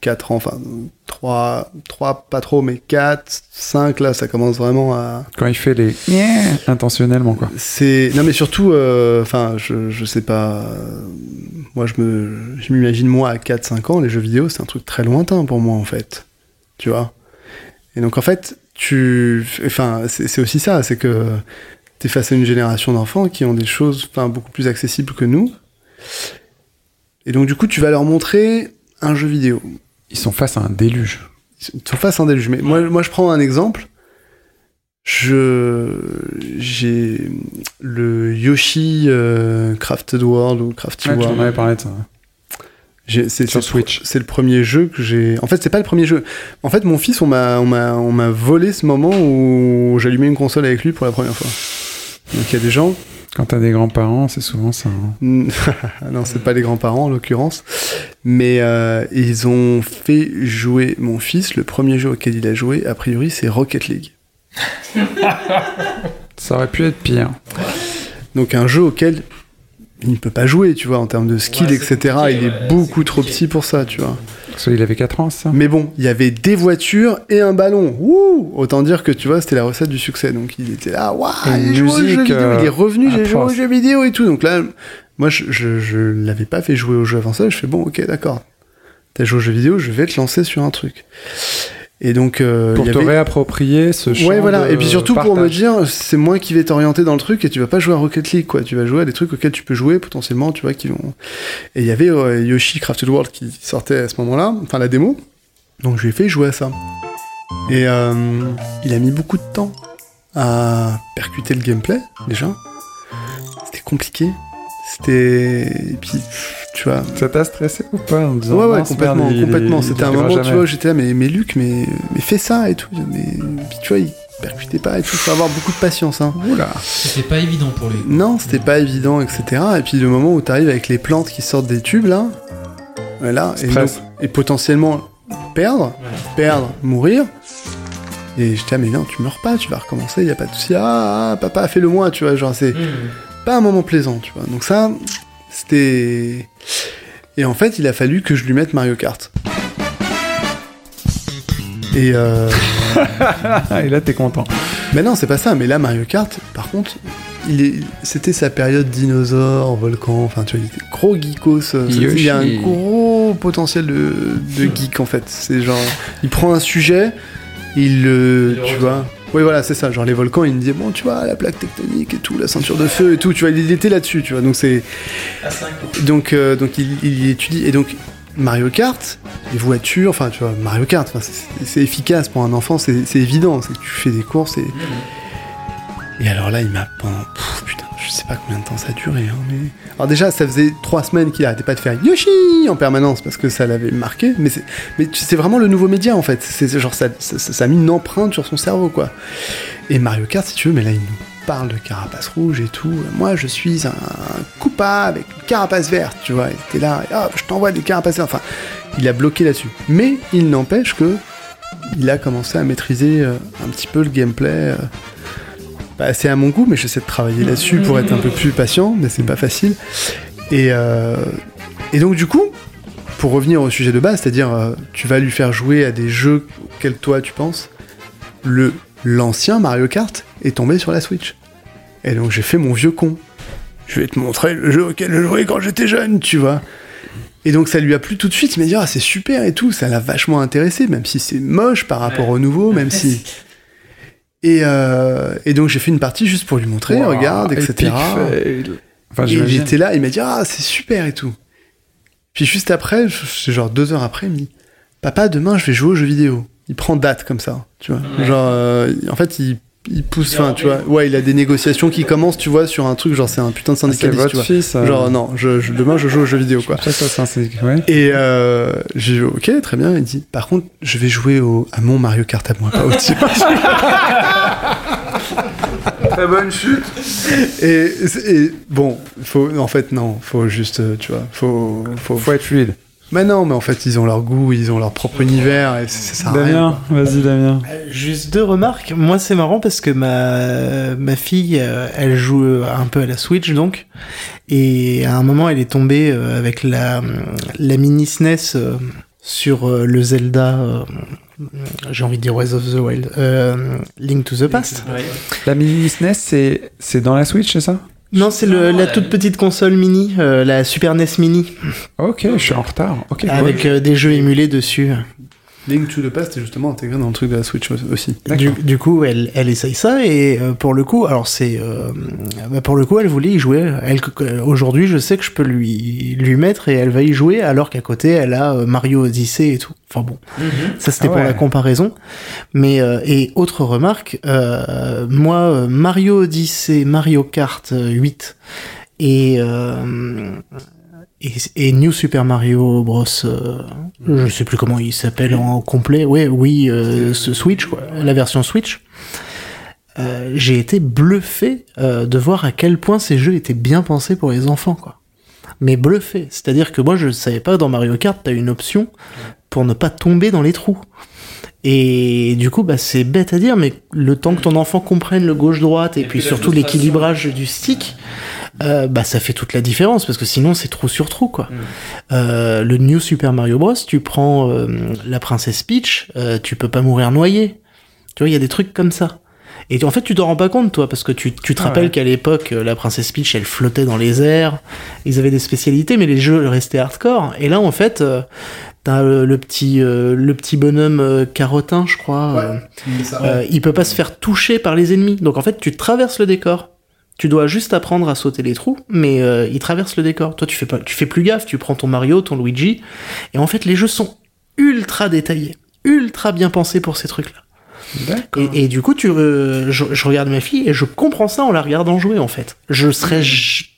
4 ans enfin 3 3 pas trop mais 4 5 là ça commence vraiment à Quand il fait les yeah intentionnellement, quoi. c'est non mais surtout euh, enfin je, je sais pas euh, moi je me je m'imagine moi à 4 5 ans les jeux vidéo c'est un truc très lointain pour moi en fait tu vois et donc en fait tu enfin c'est aussi ça c'est que t'es face à une génération d'enfants qui ont des choses enfin beaucoup plus accessibles que nous et donc du coup tu vas leur montrer un jeu vidéo Ils sont face à un déluge. ils sont face à un déluge. Mais moi, moi, je prends un exemple. Je, j'ai le Yoshi euh, Crafted World ou Crafty Ouais, tu World. en avais parlé de ça. J'ai- C'est Sur c'est- Switch. C'est le premier jeu que j'ai. En fait, c'est pas le premier jeu. En fait, mon fils, on m'a, on m'a, on m'a volé ce moment où j'allumais une console avec lui pour la première fois. Donc il y a des gens. Quand t'as des grands-parents, c'est souvent ça. hein. [LAUGHS] non, c'est pas les grands-parents en l'occurrence, mais euh, ils ont fait jouer mon fils. Le premier jeu auquel il a joué, a priori, c'est Rocket League. Ça aurait pu être pire. Donc un jeu auquel il ne peut pas jouer, tu vois, en termes de skill, Ouais, etc. compliqué, il est ouais, beaucoup trop petit pour ça, tu vois. Soit il avait 4 ans, c'est ça Mais bon, il y avait des voitures et un ballon. Ouh Autant dire que tu vois, c'était la recette du succès. Donc il était là, waouh, j'ai joué au jeu musique, vidéo. euh, il est revenu, j'ai joué aux jeux vidéo et tout. Donc là, moi, je, je, je l'avais pas fait jouer au jeu avant ça. Je fais bon, ok, d'accord. T'as joué aux jeux vidéo, je vais te lancer sur un truc. Et donc, euh, Pour y te avait- réapproprier ce champ Ouais, voilà. de Et puis surtout pour me dire, c'est moi qui vais t'orienter dans le truc et tu vas pas jouer à Rocket League, quoi. Tu vas jouer à des trucs auxquels tu peux jouer potentiellement, tu vois, qui vont. Et il y avait euh, Yoshi Crafted World qui sortait à ce moment-là, enfin la démo. Donc je lui ai fait jouer à ça. Et euh, il a mis beaucoup de temps à percuter le gameplay, déjà. C'était compliqué. C'était. Et puis, tu vois, Ça t'a stressé ou pas en disant Ouais, ouais, complètement, merde, complètement. C'était un moment, tu jamais. vois, où j'étais là, mais, mais Luc, mais, mais fais ça et tout. Mais, puis tu vois, il percutait pas et tout. Faut avoir beaucoup de patience, hein. Oula. C'était pas évident pour lui. Non, c'était pas évident, etc. Et puis le moment où t'arrives avec les plantes qui sortent des tubes, là, là, et, donc- et potentiellement perdre, perdre, mourir. Et j'étais, ah, mais non, tu meurs pas, tu vas recommencer, y a pas de souci. Ah, ah, papa, fais-le moi, tu vois, genre, c'est pas un moment plaisant, tu vois. Donc ça, c'était. Et en fait, il a fallu que je lui mette Mario Kart. Et euh... [LAUGHS] Et là, t'es content. Mais non, c'est pas ça. Mais là, Mario Kart, par contre, il est... c'était sa période dinosaure, volcan. Enfin, tu vois, il était gros geekos. euh. Il y a un gros potentiel de, de geek en fait. C'est genre, il prend un sujet, il le, Il tu vois. Oui, voilà, c'est ça. Genre les volcans, il me disait bon, tu vois, la plaque tectonique et tout, la ceinture de feu et tout. Tu vois, il était là-dessus. Tu vois, donc c'est donc euh, donc il, il étudie et donc Mario Kart, les voitures, enfin tu vois, Mario Kart, c'est- efficace pour un enfant, c'est c'est évident, c'est que tu fais des courses et. Et alors là, il m'a pendant. Putain, je sais pas combien de temps ça a duré, hein, mais. Alors déjà, ça faisait trois semaines qu'il arrêtait pas de faire Yoshi en permanence parce que ça l'avait marqué, mais c'est mais c'est vraiment le nouveau média en fait. C'est genre ça, ça, a mis une empreinte sur son cerveau quoi. Et Mario Kart, si tu veux, mais là, il nous parle de carapace rouge et tout. Moi, je suis un Koopa avec une carapace verte, tu vois. Il était là, et hop, je t'envoie des carapaces vertes. Enfin, il a bloqué là-dessus. Mais il n'empêche que il a commencé à maîtriser euh, un petit peu le gameplay. Bah, c'est à mon goût, mais j'essaie de travailler là-dessus pour être un peu plus patient, mais c'est pas facile. Et, euh, et donc, du coup, pour revenir au sujet de base, c'est-à-dire, euh, tu vas lui faire jouer à des jeux auxquels toi tu penses, le l'ancien Mario Kart est tombé sur la Switch. Et donc j'ai fait mon vieux con. Je vais te montrer le jeu auquel je jouais quand j'étais jeune, tu vois. Et donc ça lui a plu tout de suite, il m'a dit ah c'est super et tout, ça l'a vachement intéressé, même si c'est moche par rapport au nouveau, même si... Et, euh, et donc j'ai fait une partie juste pour lui montrer, Wow, regarde, etc. Enfin, Et était là, il m'a dit Ah, c'est super et tout. Puis juste après, c'est genre deux heures après, il me dit Papa, demain je vais jouer aux jeux vidéo. Il prend date comme ça, tu vois. Genre, euh, en fait, il, il pousse, enfin, tu vois. Ouais, il a des négociations qui commencent, tu vois, sur un truc, genre c'est un putain de Ah, c'est syndicaliste, tu vois. fils. euh, Genre, non, je, je- demain je joue aux jeux vidéo, quoi. Ça, ça, c'est un ouais. Et euh, j'ai dit Ok, très bien. Il dit Par contre, je vais jouer au, à mon Mario Kart à moi, pas au tien. [LAUGHS] Très bonne chute. et, et bon, faut, en fait, non, faut juste, euh, tu vois, faut, faut, Faut être fluide. Mais non, mais en fait, ils ont leur goût, ils ont leur propre univers, et c'est ça. sert à rien, Damien, vas-y, Damien. Euh, Juste deux remarques. Moi, c'est marrant parce que ma, ma fille, euh, elle joue euh, un peu à la Switch, donc. Et à un moment, elle est tombée avec la, la mini SNES euh, sur le Zelda, j'ai envie de dire Breath of the Wild, euh, Link to the Past. La mini SNES, c'est c'est dans la Switch, c'est ça? Non, c'est le- la toute petite console mini, euh, la Super NES Mini, Ok, je suis en retard. Ok, avec euh, des jeux émulés dessus. Link to the Past est justement intégré dans le truc de la Switch aussi. Du, du coup, elle, elle essaye ça et euh, pour le coup, alors c'est, euh, bah, pour le coup, elle voulait y jouer. Elle, aujourd'hui, je sais que je peux lui lui mettre et elle va y jouer, alors qu'à côté, elle a euh, Mario Odyssey et tout. Enfin bon, ça c'était Ah pour ouais. la comparaison. Mais euh, et autre remarque, euh, moi, euh, Mario Odyssey, Mario Kart euh, 8 et euh, et, et New Super Mario Bros. euh, je sais plus comment il s'appelle en complet. Ouais, oui, euh, ce Switch, quoi, la version Switch. Euh, j'ai été bluffé euh, de voir à quel point ces jeux étaient bien pensés pour les enfants, quoi. Mais bluffé, c'est-à-dire que moi je savais pas dans Mario Kart t'as une option pour ne pas tomber dans les trous. Et du coup, bah, c'est bête à dire, mais le temps que ton enfant comprenne le gauche-droite et, puis surtout l'équilibrage du stick, euh, bah, ça fait toute la différence parce que sinon c'est trou sur trou, quoi. Euh, le New Super Mario Bros, tu prends euh, la princesse Peach, euh, tu peux pas mourir noyé. Tu vois, il y a des trucs comme ça. Et en fait, tu t'en rends pas compte, toi, parce que tu, tu te Ah rappelles ouais. qu'à l'époque, euh, la princesse Peach, elle flottait dans les airs. Ils avaient des spécialités, mais les jeux restaient hardcore. Et là, en fait, euh, t'as le petit, euh, le petit bonhomme euh, carotin, je crois. euh, euh, il peut pas se faire toucher par les ennemis. Donc en fait, tu traverses le décor. Tu dois juste apprendre à sauter les trous, mais euh, il traverse le décor. Toi, tu fais pas, tu fais plus gaffe. Tu prends ton Mario, ton Luigi, et en fait, les jeux sont ultra détaillés, ultra bien pensés pour ces trucs-là. D'accord. Et, et du coup, tu, euh, je, je regarde ma fille et je comprends ça en la regardant jouer en fait. Je serais, j-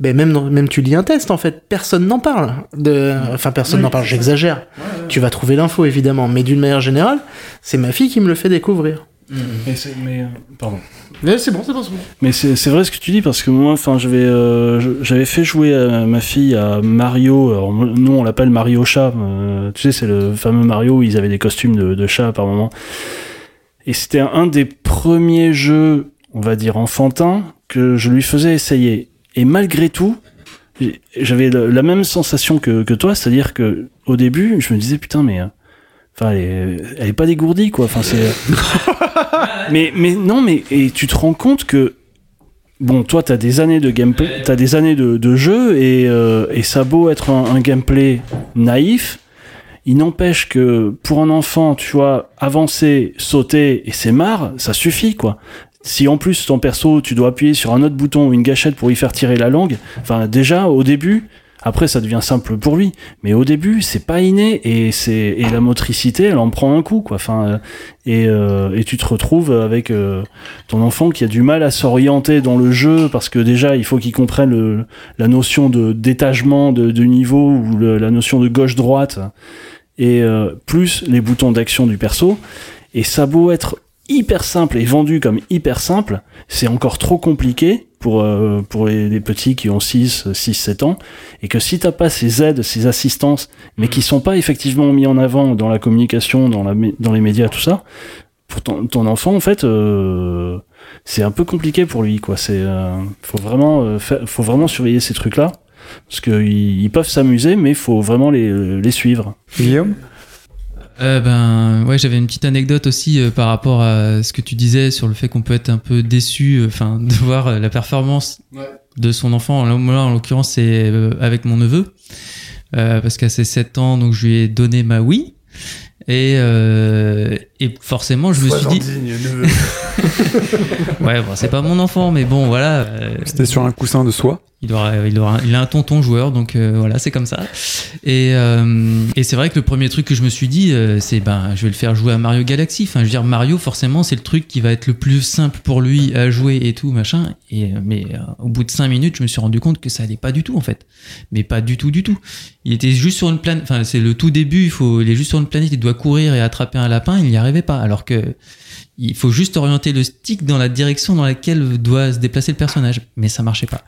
ben même même tu lis un test en fait, personne n'en parle. De, enfin personne n'en parle. J'exagère. Tu vas trouver l'info évidemment, mais d'une manière générale, c'est ma fille qui me le fait découvrir. Mais c'est, mais, euh, pardon. Mais c'est bon, c'est bon, bon. Mais c'est, c'est vrai ce que tu dis parce que moi, enfin, j'avais, euh, j'avais fait jouer à ma fille à Mario. Alors, nous, on l'appelle Mario chat. euh, tu sais, c'est le fameux Mario où ils avaient des costumes de, de chat par moment. Et c'était un des premiers jeux, on va dire enfantins, que je lui faisais essayer. Et malgré tout, j'avais la même sensation que, que toi, c'est-à-dire que au début, je me disais putain, mais euh, enfin, elle, est, elle est pas dégourdie quoi. Enfin, c'est. [LAUGHS] mais mais non, mais et tu te rends compte que bon, toi, t'as des années de gameplay, t'as des années de, de jeu et euh, et ça a beau être un, un gameplay naïf. Il n'empêche que pour un enfant, tu vois, avancer, sauter et c'est marre, ça suffit quoi. Si en plus ton perso, tu dois appuyer sur un autre bouton ou une gâchette pour y faire tirer la langue, enfin déjà au début, après ça devient simple pour lui, mais au début c'est pas inné et c'est et la motricité, elle en prend un coup quoi. Enfin euh, et euh, et tu te retrouves avec euh, ton enfant qui a du mal à s'orienter dans le jeu parce que déjà il faut qu'il comprenne le- la notion de d'étagement de, de niveau ou le- la notion de gauche droite et euh, plus les boutons d'action du perso. Et ça a beau être hyper simple et vendu comme hyper simple, c'est encore trop compliqué pour, euh, pour les, les petits qui ont 6, 6, 7 ans, et que si t'as pas ces aides, ces assistances, mais qui sont pas effectivement mis en avant dans la communication, dans, la, dans les médias, tout ça, pour ton, ton enfant, en fait, euh, c'est un peu compliqué pour lui, quoi. C'est, euh, faut vraiment, euh, faire- faut vraiment surveiller ces trucs-là, parce qu'ils ils peuvent s'amuser, mais faut vraiment les, les suivre. Guillaume? Euh, ben ouais, j'avais une petite anecdote aussi euh, par rapport à ce que tu disais sur le fait qu'on peut être un peu déçu, euh, enfin [LAUGHS] de voir la performance de son enfant. Là, moi, en l'occurrence, c'est avec mon neveu, parce qu'à ses 7 ans, donc je lui ai donné ma Wii. Et, euh, et forcément, je me suis dit, [LAUGHS] ouais, bon, c'est pas mon enfant, mais bon, voilà. euh, C'était sur un coussin de soie. il aura, il aura, il a un tonton joueur, donc euh, voilà, c'est comme ça. Et, euh, et c'est vrai que le premier truc que je me suis dit, euh, c'est ben, je vais le faire jouer à Mario Galaxy. Enfin, je veux dire, Mario, forcément, c'est le truc qui va être le plus simple pour lui à jouer et tout, machin. Et mais euh, au bout de cinq minutes, je me suis rendu compte que ça allait pas du tout, en fait. Mais pas du tout, du tout. Il était juste sur une planète. Enfin, c'est le tout début. Il faut, il est juste sur une planète. Il doit courir et attraper un lapin. Il n'y arrivait pas. Alors que il faut juste orienter le stick dans la direction dans laquelle doit se déplacer le personnage. Mais ça marchait pas.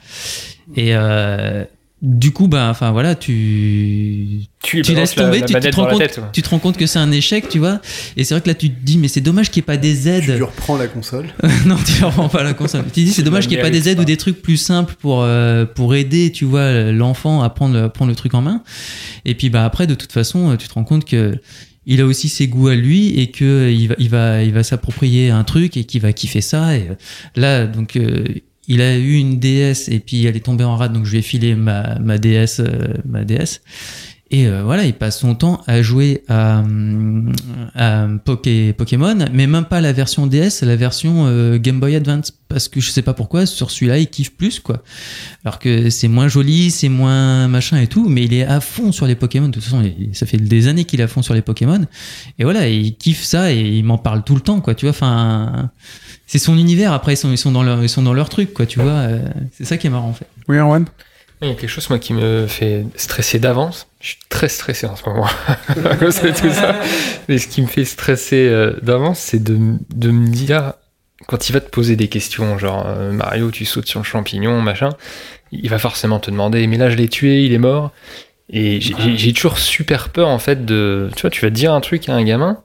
Et euh, du coup, bah, enfin voilà, tu Tu, tu laisses la- tomber, la tu, tu te rends la compte, tête, ouais. tu te rends compte que c'est un échec, tu vois. Et c'est vrai que là, tu te dis, mais c'est dommage qu'il n'y ait pas des Tu aides. lui reprends la console. [LAUGHS] non, tu reprends pas la console. Tu te dis, c'est dommage qu'il n'y ait pas des aides ou des trucs plus simples pour euh, pour aider, tu vois, l'enfant à prendre prendre le truc en main. Et puis bah après, de toute façon, tu te rends compte que il a aussi ses goûts à lui et que il va il va il va s'approprier un truc et qu'il va kiffer ça. Et euh, là, donc euh, il a eu une DS et puis elle est tombée en rade, donc je lui ai filé ma ma DS euh, ma DS. Et euh, voilà, il passe son temps à jouer à, hum, à Poké- Pokémon, mais même pas la version DS, la version euh, Game Boy Advance. Parce que je sais pas pourquoi, sur celui-là, il kiffe plus, quoi. Alors que c'est moins joli, c'est moins machin et tout, mais il est à fond sur les Pokémon. De toute façon, il- ça fait des années qu'il est à fond sur les Pokémon. Et voilà, il kiffe ça et il m'en parle tout le temps, quoi. Tu vois, enfin, c'est son univers. Après, ils sont, ils sont dans leur, ils sont dans leur truc, quoi. Tu vois, euh, c'est ça qui est marrant, en fait. Oui, Erwan? Il y a quelque chose, moi, qui me fait stresser d'avance. Je suis très stressé en ce moment. [LAUGHS] de tout ça. Mais ce qui me fait stresser euh, d'avance, c'est de, de me dire, quand il va te poser des questions, genre euh, Mario, tu sautes sur le champignon, machin, il va forcément te demander, mais là, je l'ai tué, il est mort. Et j'ai toujours super peur, en fait, de. Tu vois, tu vas dire un truc à un gamin.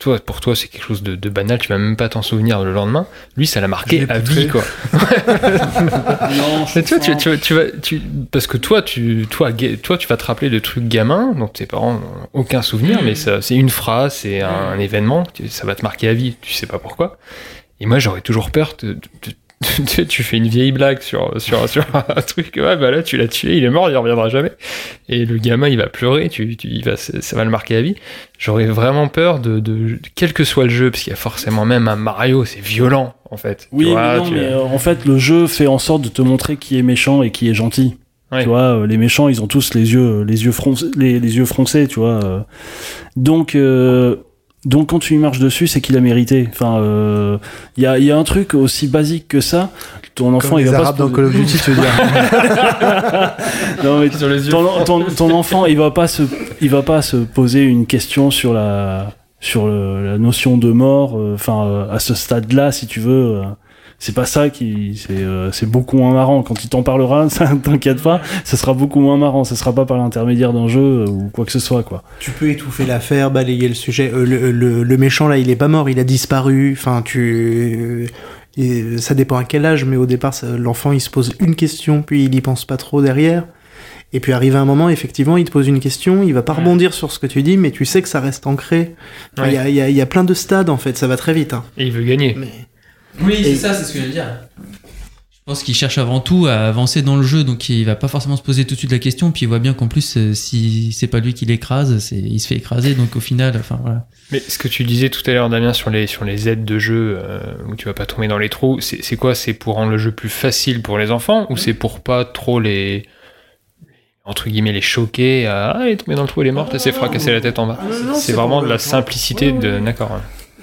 Toi, pour toi, c'est quelque chose de, de banal, tu vas même pas t'en souvenir le lendemain. Lui, ça l'a marqué à vie, quoi. [LAUGHS] Non, je Mais tu vois, tu, tu, tu vas, tu, parce que toi, tu, toi, ga- toi, tu vas te rappeler de trucs gamins, dont tes parents n'ont aucun souvenir, mais ça, c'est une phrase, c'est un, événement, ça va te marquer à vie, tu sais pas pourquoi. Et moi, j'aurais toujours peur de, de- de- [LAUGHS] tu, fais une vieille blague sur, sur, sur [LAUGHS] un truc, ouais, bah là, tu l'as tué, il est mort, il reviendra jamais. Et le gamin, il va pleurer, tu, tu, il va, ça va le marquer à vie. J'aurais vraiment peur de, de, quel que soit le jeu, parce qu'il y a forcément même un Mario, c'est violent, en fait. Tu Oui, vois, mais non, tu- mais euh, en fait, le jeu fait en sorte de te montrer qui est méchant et qui est gentil. Ouais. Tu vois, euh, les méchants, ils ont tous les yeux, les yeux froncés, les, les yeux froncés, tu vois. euh. Donc, euh, donc quand tu lui marches dessus, c'est qu'il a mérité. Enfin, euh, il y, a, y a un truc aussi basique que ça. Ton enfant, Comme il les va Arabes pas se dans Call of Duty, tu veux dire. [LAUGHS] non, mais Sur les yeux. ton, ton, ton enfant, il va pas se, il va pas se poser une question sur la, sur le- la notion de mort. euh, Enfin, euh, à ce stade-là, si tu veux, euh, c'est pas ça qui, c'est, euh, c'est beaucoup moins marrant. Quand il t'en parlera, [LAUGHS] ça t'inquiète pas, ça sera beaucoup moins marrant. Ça sera pas par l'intermédiaire d'un jeu euh, ou quoi que ce soit, quoi. Tu peux étouffer l'affaire, balayer le sujet. Euh, le, le- le méchant là, il est pas mort, il a disparu. Enfin, tu. et ça dépend à quel âge, mais au départ, l'enfant il se pose une question, puis il y pense pas trop derrière. Et puis arrive un moment, effectivement, il te pose une question, il va pas rebondir sur ce que tu dis, mais tu sais que ça reste ancré. Il y, a, il y a- y a plein de stades en fait, ça va très vite. hein. Et il veut gagner. Mais... Oui, c'est ça, c'est ce que je veux dire. Je pense qu'il cherche avant tout à avancer dans le jeu, donc il va pas forcément se poser tout de suite la question, puis il voit bien qu'en plus, euh, si c'est pas lui qui l'écrase, c'est il se fait écraser, donc au final, enfin voilà. Mais ce que tu disais tout à l'heure, Damien, sur les, sur les aides de jeu euh, où tu vas pas tomber dans les trous, c'est quoi? C'est pour rendre le jeu plus facile pour les enfants ou c'est pour pas trop les. entre guillemets, les choquer à Ah, elle est tombée dans le trou, elle est morte, elle s'est fracassée la tête en bas? Non, C'est vraiment de la simplicité Ouais, de. ouais. D'accord. hein.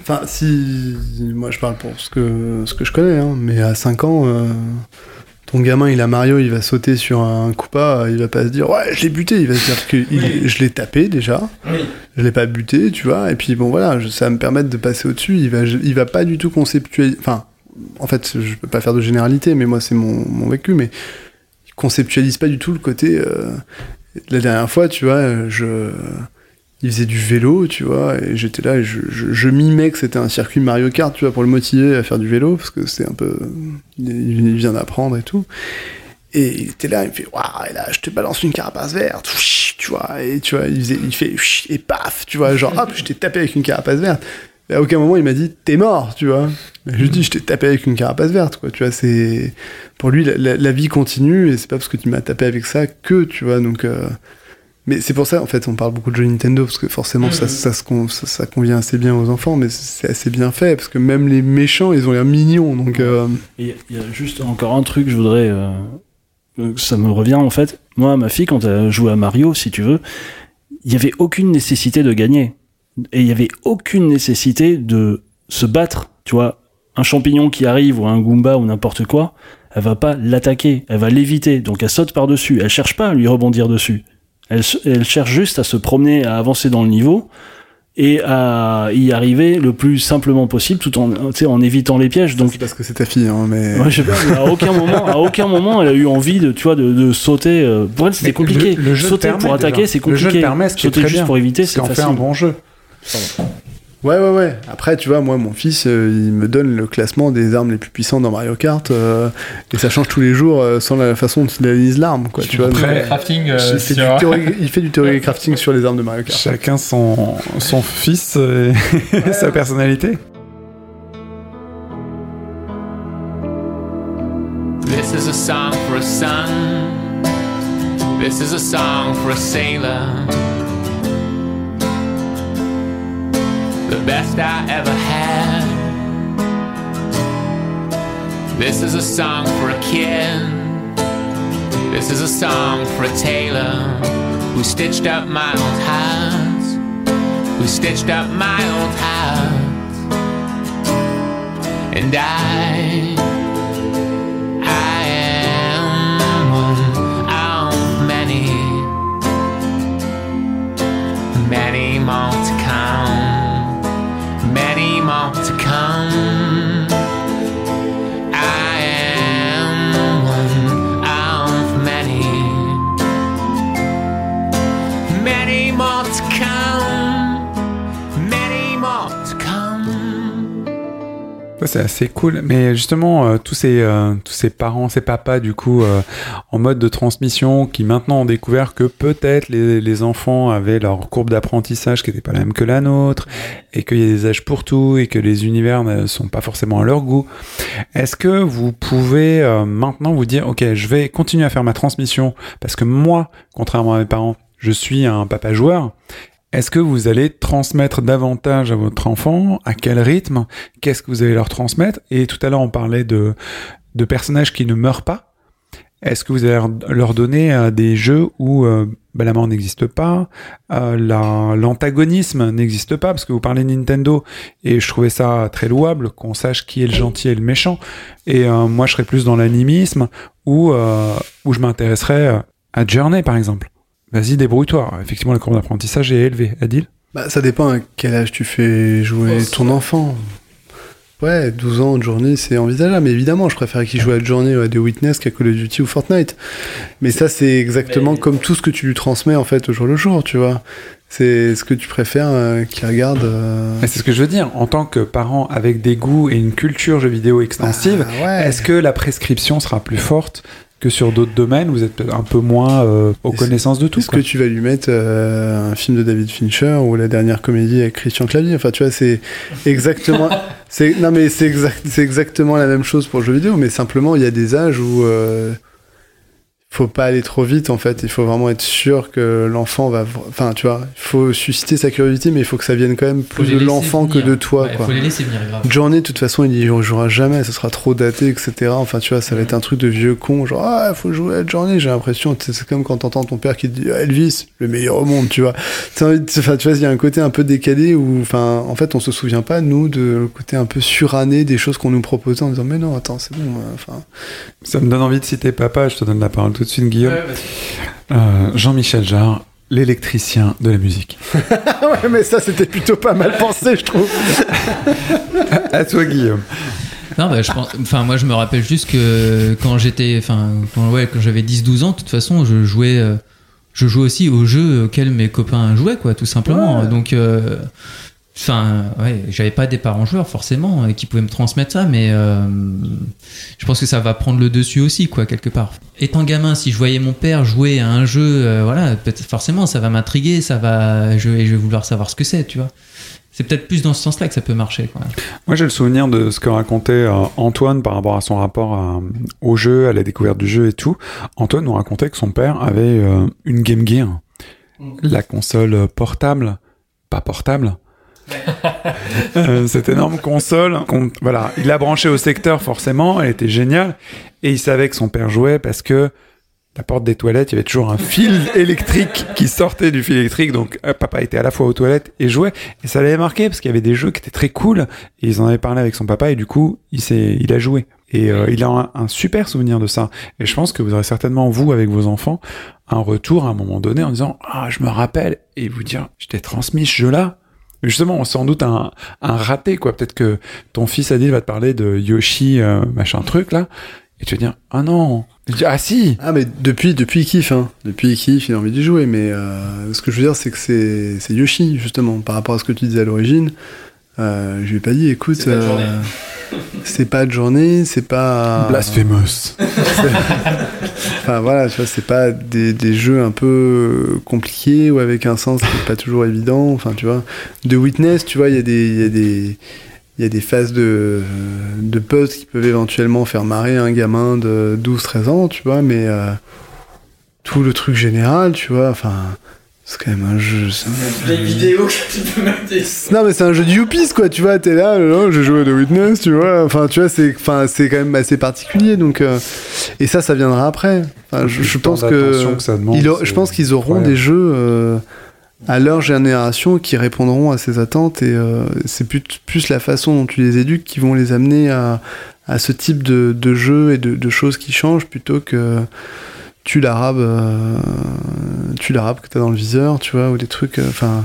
Enfin, si. Moi, je parle pour ce que, ce que je connais, hein, mais à 5 ans, euh, ton gamin, il a Mario, il va sauter sur un Koopa, il va pas se dire, ouais, je l'ai buté, il va se dire que il- je l'ai tapé déjà, je l'ai pas buté, tu vois, et puis bon, voilà, je- ça va me permettre de passer au-dessus, il va, il va pas du tout conceptualiser. Enfin, en fait, je peux pas faire de généralité, mais moi, c'est mon, mon vécu, mais il conceptualise pas du tout le côté. euh, La dernière fois, tu vois, je il faisait du vélo, tu vois, et j'étais là et je, je, je mimais que c'était un circuit Mario Kart, tu vois, pour le motiver à faire du vélo, parce que c'est un peu. Il, vient d'apprendre et tout. Et il était là, il me fait, waouh, et là, je te balance une carapace verte, tu vois, et tu vois, il, faisait, il fait, et paf, tu vois, genre, hop, je t'ai tapé avec une carapace verte. Et à aucun moment, il m'a dit, t'es mort, tu vois. Je lui dis, je t'ai tapé avec une carapace verte, quoi, tu vois, c'est. Pour lui, la vie continue, et c'est pas parce que tu m'as tapé avec ça que, tu vois, donc. euh, mais c'est pour ça, en fait, on parle beaucoup de jeux Nintendo, parce que forcément, ça, ça, se con- ça, ça convient assez bien aux enfants, mais c'est assez bien fait, parce que même les méchants, ils ont l'air mignons, donc... euh, il y a juste encore un truc, je voudrais. euh, euh, ça me revient en fait. Moi, ma fille, quand elle jouait à Mario, si tu veux, il n'y avait aucune nécessité de gagner. Et il n'y avait aucune nécessité de se battre. Tu vois, un champignon qui arrive ou un Goomba ou n'importe quoi, elle va pas l'attaquer, elle va l'éviter. Donc elle saute par-dessus. Elle cherche pas à lui rebondir dessus. Elle, cherche juste à se promener, à avancer dans le niveau et à y arriver le plus simplement possible tout en, évitant les pièges. Donc c'est parce que c'est ta fille, hein, mais... Ouais, je sais pas, mais à aucun moment, à aucun moment, elle a eu envie de, tu vois, de, de sauter. euh, Pour elle, c'était compliqué. le- le jeu sauter permet pour attaquer, c'est Le jeu compliqué. permet, ce qui est sauter très juste bien. pour éviter, Ce c'est en fait un bon jeu. Ouais, ouais, ouais. Après, tu vois, moi, mon fils, euh, il me donne le classement des armes les plus puissantes dans Mario Kart, euh, et ça change tous les jours euh, sans la façon dont il analyse l'arme, quoi, tu vois. Après, donc, Le crafting, euh, il, fait du sur- théorie, il fait du théorie crafting sur les armes de Mario Kart. Chacun son, son fils et [LAUGHS] sa personnalité. This is a song for a son. This is a song for a sailor. The best I ever had. This is a song for a kid. This is a song for a tailor who stitched up my old house. Who stitched up my old house. And I. I am one many. Many C'est assez cool. Mais justement, euh, tous ces euh, tous ces parents, ces papas, du coup, euh, en mode de transmission, qui maintenant ont découvert que peut-être les, les enfants avaient leur courbe d'apprentissage qui n'était pas la même que la nôtre, et qu'il y a des âges pour tout, et que les univers ne sont pas forcément à leur goût. Est-ce que vous pouvez maintenant vous dire, ok, je vais continuer à faire ma transmission, parce que moi, contrairement à mes parents, je suis un papa joueur. Est-ce que vous allez transmettre davantage à votre enfant? À quel rythme? Qu'est-ce que vous allez leur transmettre? Et tout à l'heure, on parlait de, personnages qui ne meurent pas. Est-ce que vous allez leur- donner euh, des jeux où euh, bah, la mort n'existe pas, euh, la- l'antagonisme n'existe pas? Parce que vous parlez Nintendo et je trouvais ça très louable qu'on sache qui est le gentil et le méchant. Et moi, je serais plus dans l'animisme où, je m'intéresserais à Journey, par exemple. Vas-y, débrouille-toi. Effectivement, la courbe d'apprentissage est élevée. Adil Bah, ça dépend à quel âge tu fais jouer ton enfant. Ouais, 12 ans de journée, c'est envisageable. Mais évidemment, je préfère qu'il joue à Journey ou à The Witness qu'à Call of Duty ou Fortnite. Mais ça, c'est exactement comme tout ce que tu lui transmets, en fait, au jour le jour, tu vois. C'est ce que tu préfères euh, qu'il regarde. euh, C'est ce que je veux dire. En tant que parent avec des goûts et une culture jeux vidéo extensive, Ah, ouais. est-ce que la prescription sera plus forte que sur d'autres domaines Vous êtes un peu moins euh, aux connaissances de tout. Est-ce que tu vas lui mettre euh, un film de David Fincher ou la dernière comédie avec Christian Clavier? Enfin, tu vois, c'est exactement. [LAUGHS] c'est non, mais c'est exact, c'est exactement la même chose pour le jeu vidéo, mais simplement il y a des âges où euh, faut pas aller trop vite en fait. Il faut vraiment être sûr que l'enfant va. Enfin, tu vois, il faut susciter sa curiosité, mais il faut que ça vienne quand même plus de l'enfant que de toi, Ouais, quoi. Faut les laisser venir, grave. Journée, de toute façon, il y jouera jamais, ce sera trop daté, etc. Enfin, tu vois, ça va être un truc de vieux con, genre, ah, faut jouer à Journée, j'ai l'impression, c'est c'est comme quand t'entends ton père qui te dit, Ah, Elvis, le meilleur au monde, tu vois. Envie de- Enfin, tu vois, il y a un côté un peu décalé où, enfin, en fait, on se souvient pas, nous, de le côté un peu suranné des choses qu'on nous proposait en disant, mais non, attends, c'est bon, euh, enfin. Ça me donne envie de citer papa. Je te donne la parole tout de suite, Guillaume. Euh, Jean-Michel Jarre, l'électricien de la musique. [LAUGHS] ouais, mais ça, c'était plutôt pas mal pensé, je trouve. à toi, Guillaume. Non, bah, je pense, enfin, moi, je me rappelle juste que quand j'étais, enfin, quand, ouais, quand j'avais 10-12 ans, de toute façon, je jouais, euh, je jouais aussi aux jeux auxquels mes copains jouaient, quoi, tout simplement. Ouais. Donc, euh, enfin, ouais, j'avais pas des parents joueurs, forcément, euh, qui pouvaient me transmettre ça, mais euh, je pense que ça va prendre le dessus aussi, quoi, quelque part. Étant gamin, si je voyais mon père jouer à un jeu, euh, voilà, forcément, ça va m'intriguer, ça va, je vais, je vais vouloir savoir ce que c'est, tu vois. C'est peut-être plus dans ce sens-là que ça peut marcher, quoi. Moi, j'ai le souvenir de ce que racontait euh, Antoine par rapport à son rapport à- au jeu, à la découverte du jeu et tout. Antoine nous racontait que son père avait euh, une Game Gear, la console portable, pas portable. [LAUGHS] Euh, cette énorme console, voilà, il l'a branchée au secteur forcément, elle était géniale, et il savait que son père jouait parce que la porte des toilettes, il y avait toujours un fil [LAUGHS] électrique qui sortait du fil électrique, donc euh, papa était à la fois aux toilettes et jouait, et ça l'avait marqué parce qu'il y avait des jeux qui étaient très cool, et ils en avaient parlé avec son papa, et du coup, il il a joué. Et euh, il a un, un super souvenir de ça. Et je pense que vous aurez certainement, vous, avec vos enfants, un retour à un moment donné en disant, ah, je me rappelle, et vous dire, je t'ai transmis ce jeu-là. Justement, sans doute un, raté, quoi. Peut-être que ton fils Adil va te parler de Yoshi, euh, machin truc, là, et tu vas dire, ah non. Ah si. Ah, mais depuis, depuis, il kiffe, hein. Depuis, il kiffe, il a envie d'y jouer. Mais euh, ce que je veux dire, c'est que c'est c'est Yoshi, justement, par rapport à ce que tu disais à l'origine. Euh, je lui ai pas dit, écoute, C'est pas de journée. euh, [LAUGHS] c'est pas de journée, c'est pas. Blasphemous. [LAUGHS] Enfin voilà, tu vois, c'est pas des, des jeux un peu compliqués ou avec un sens qui est pas toujours évident. Enfin, tu vois, de Witness, tu vois, il y a des, il y a des, il y a des phases de, de puzzles qui peuvent éventuellement faire marrer un gamin de 12-13 ans, tu vois, mais euh, tout le truc général, tu vois. Enfin, c'est quand même un jeu. c'est un- vidéo que tu peux mettre. Non, mais c'est un jeu de Youpies, quoi. Tu vois, t'es là, non, je joue à The Witness, tu vois. Enfin, tu vois, c'est, enfin, c'est quand même assez particulier. Donc, euh, et ça, ça viendra après. Enfin, je, pense que, que ça demande, il a- c'est je pense qu'ils auront incroyable. des jeux euh, à leur génération qui répondront à ces attentes et euh, c'est plus, plus la façon dont tu les éduques qui vont les amener à, à ce type de, de jeu et de, de choses qui changent plutôt que tu l'arabe euh, tu l'arabe que t'as dans le viseur tu vois ou des trucs euh, enfin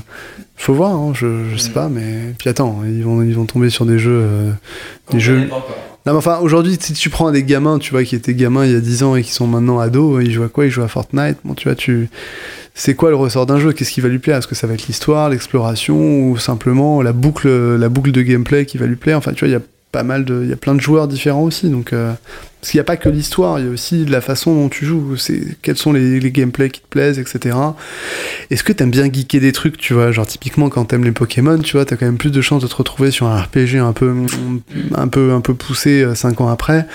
faut voir hein, je, je sais pas mais puis attends ils vont ils vont tomber sur des jeux euh, des jeux non mais enfin aujourd'hui si tu prends des gamins tu vois qui étaient gamins il y a 10 ans et qui sont maintenant ados ils jouent à quoi? Ils jouent à Fortnite. Bon tu vois tu c'est quoi le ressort d'un jeu? Qu'est-ce qui va lui plaire? Est-ce que ça va être l'histoire, l'exploration ou simplement la boucle, la boucle de gameplay qui va lui plaire? Enfin, tu vois, il y a pas mal de, il y a plein de joueurs différents aussi. Donc, euh, parce qu'il n'y a pas que l'histoire, il y a aussi la façon dont tu joues. C'est quels sont les, les gameplays qui te plaisent, etc. Est-ce que t'aimes bien geeker des trucs, tu vois Genre typiquement quand t'aimes les Pokémon, tu vois, t'as quand même plus de chances de te retrouver sur un RPG un peu, un peu, un peu poussé 5 ans après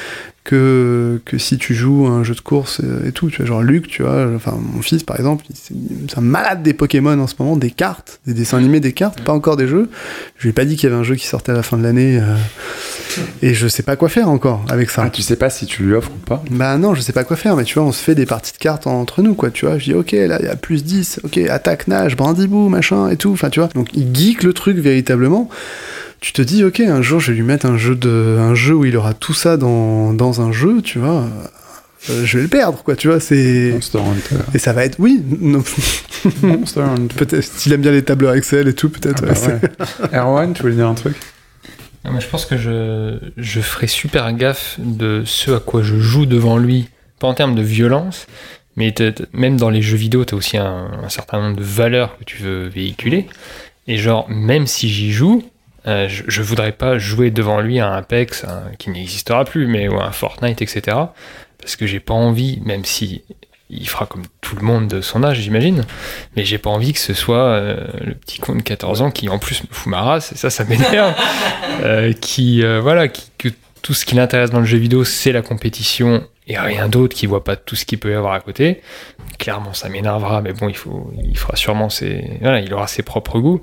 que, que si tu joues à un jeu de course et tout. Tu vois, genre Luc, tu vois, enfin mon fils par exemple, c'est un malade des Pokémon en ce moment, des cartes, des dessins animés, des cartes, pas encore des jeux. Je lui ai pas dit qu'il y avait un jeu qui sortait à la fin de l'année euh, et je sais pas quoi faire encore avec ça. Ah, tu sais pas si tu lui offres ou pas? Bah non, je sais pas quoi faire, mais tu vois, on se fait des parties de cartes entre nous, quoi, tu vois. Je dis, ok, là, il y a plus 10, ok, attaque, nage, brandibou, machin, et tout, enfin, tu vois. Donc, il geek le truc véritablement. Tu te dis, ok, un jour, je vais lui mettre un jeu, de, un jeu où il aura tout ça dans, dans un jeu, tu vois. Euh, je vais le perdre, quoi, tu vois, c'est... Monster Hunter. Et ça va être, oui, [LAUGHS] non, Monster Hunter. peut-être, s'il aime bien les tableurs Excel et tout, peut-être, Ah bah ouais. Erwan, tu voulais dire un truc? Non, mais je pense que je, je ferai super gaffe de ce à quoi je joue devant lui, pas en termes de violence, mais même dans les jeux vidéo, tu as aussi un, un certain nombre de valeurs que tu veux véhiculer. Et genre, même si j'y joue, euh, je, je voudrais pas jouer devant lui à un Apex un- qui n'existera plus, mais ou à un Fortnite, etc. Parce que j'ai pas envie, même si il fera comme tout le monde de son âge, j'imagine, mais j'ai pas envie que ce soit euh, le petit con de 14 ans qui en plus me fout ma race, et ça, ça m'énerve. [LAUGHS] Euh, qui voilà qui, que tout ce qui l'intéresse dans le jeu vidéo c'est la compétition et rien d'autre qui voit pas tout ce qu'il peut y avoir à côté. Clairement ça m'énervera mais bon il faut il fera sûrement ses voilà il aura ses propres goûts.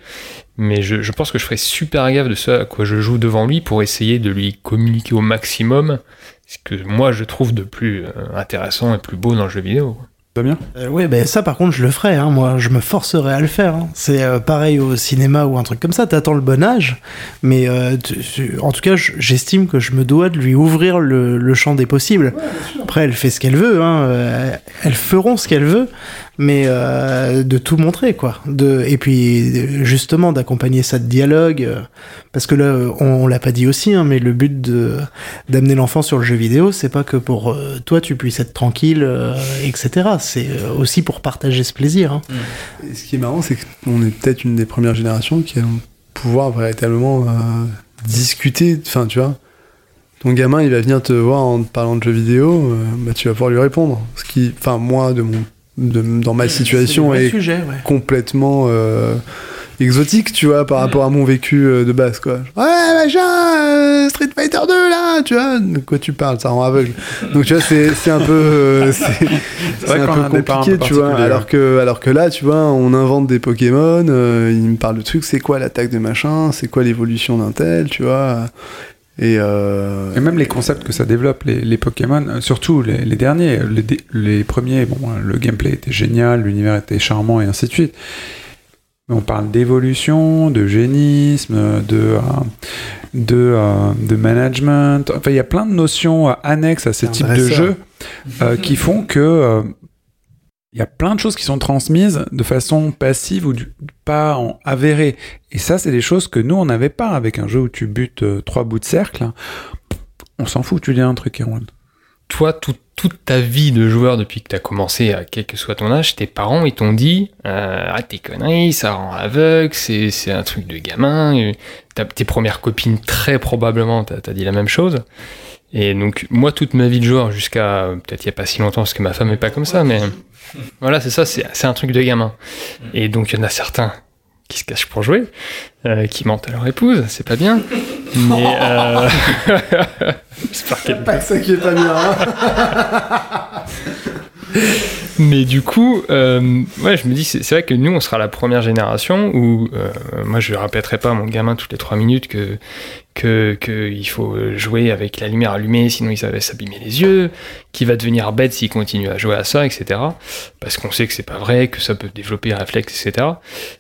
Mais je, je pense que je ferai super gaffe de ce à quoi je joue devant lui pour essayer de lui communiquer au maximum ce que moi je trouve de plus euh, intéressant et plus beau dans le jeu vidéo Damien Euh, ouais, ben ça par contre je le ferai, hein. moi je me forcerai à le faire. hein. C'est euh, pareil au cinéma ou un truc comme ça, t'attends le bon âge, mais euh, tu- tu- en tout cas je- j'estime que je me dois de lui ouvrir le, le champ des possibles. Après elle fait ce qu'elle veut, hein. euh, elles feront ce qu'elle veut, mais euh, de tout montrer quoi. De, et puis justement d'accompagner ça de dialogue, euh, parce que là on, on l'a pas dit aussi, hein, mais le but de d'amener l'enfant sur le jeu vidéo, c'est pas que pour euh, toi tu puisses être tranquille, etc. C'est aussi pour partager ce plaisir. hein. Et ce qui est marrant, c'est qu'on est peut-être une des premières générations qui vont pouvoir véritablement discuter. Enfin, tu vois, ton gamin, il va venir te voir en te parlant de jeux vidéo, bah, tu vas pouvoir lui répondre. Ce qui, enfin, moi, de mon, de- dans ma situation, est vrai sujet, ouais. complètement euh, exotique, tu vois, par rapport à mon vécu euh, de base, quoi. Ouais, machin, euh, Street Fighter 2, là, tu vois, de quoi tu parles, ça rend aveugle. Donc, tu vois, c'est un peu, c'est un peu [LAUGHS] un compliqué, peu tu vois. Alors que, alors que là, tu vois, on invente des Pokémon, euh, il me parle de trucs, c'est quoi l'attaque de machin, c'est quoi l'évolution d'un tel, tu vois. Et, euh, Et même les concepts que ça développe, les, les Pokémon, euh, surtout les, les derniers, les, premiers, bon, euh, le gameplay était génial, l'univers était charmant et ainsi de suite. On parle d'évolution, de génisme, de, euh, de, de management. Enfin, il y a plein de notions annexes à ces types de jeux euh, qui font que il y a plein de choses qui sont transmises de façon passive ou pas en avérée. Et ça, c'est des choses que nous, on n'avait pas avec un jeu où tu butes euh, trois bouts de cercle. On s'en fout, tu dis un truc, Erwan. toi, tout- toute ta vie de joueur depuis que tu as commencé, à quel que soit ton âge, tes parents, ils t'ont dit euh, Ah, tes conneries, ça rend aveugle, c'est un truc de gamin. Tes premières copines, très probablement, t'as as dit la même chose. Et donc, moi, toute ma vie de joueur, jusqu'à euh, peut-être il n'y a pas si longtemps, parce que ma femme n'est pas comme ça, mais [LAUGHS] voilà, c'est ça, c'est un truc de gamin. Et donc, il y en a certains qui se cachent pour jouer, euh, qui mentent à leur épouse, c'est pas bien. [LAUGHS] Mais. Euh... [LAUGHS] J'espère qu'elle pas que ça qui est pas bien, hein. [LAUGHS] Mais du coup, euh, ouais, je me dis, c'est vrai que nous, on sera la première génération où, euh, moi, je répéterai pas à mon gamin toutes les trois minutes que que qu'il faut jouer avec la lumière allumée, sinon il va s'abîmer les yeux, qu'il va devenir bête s'il continue à jouer à ça, etc. Parce qu'on sait que c'est pas vrai, que ça peut développer les réflexes, etc.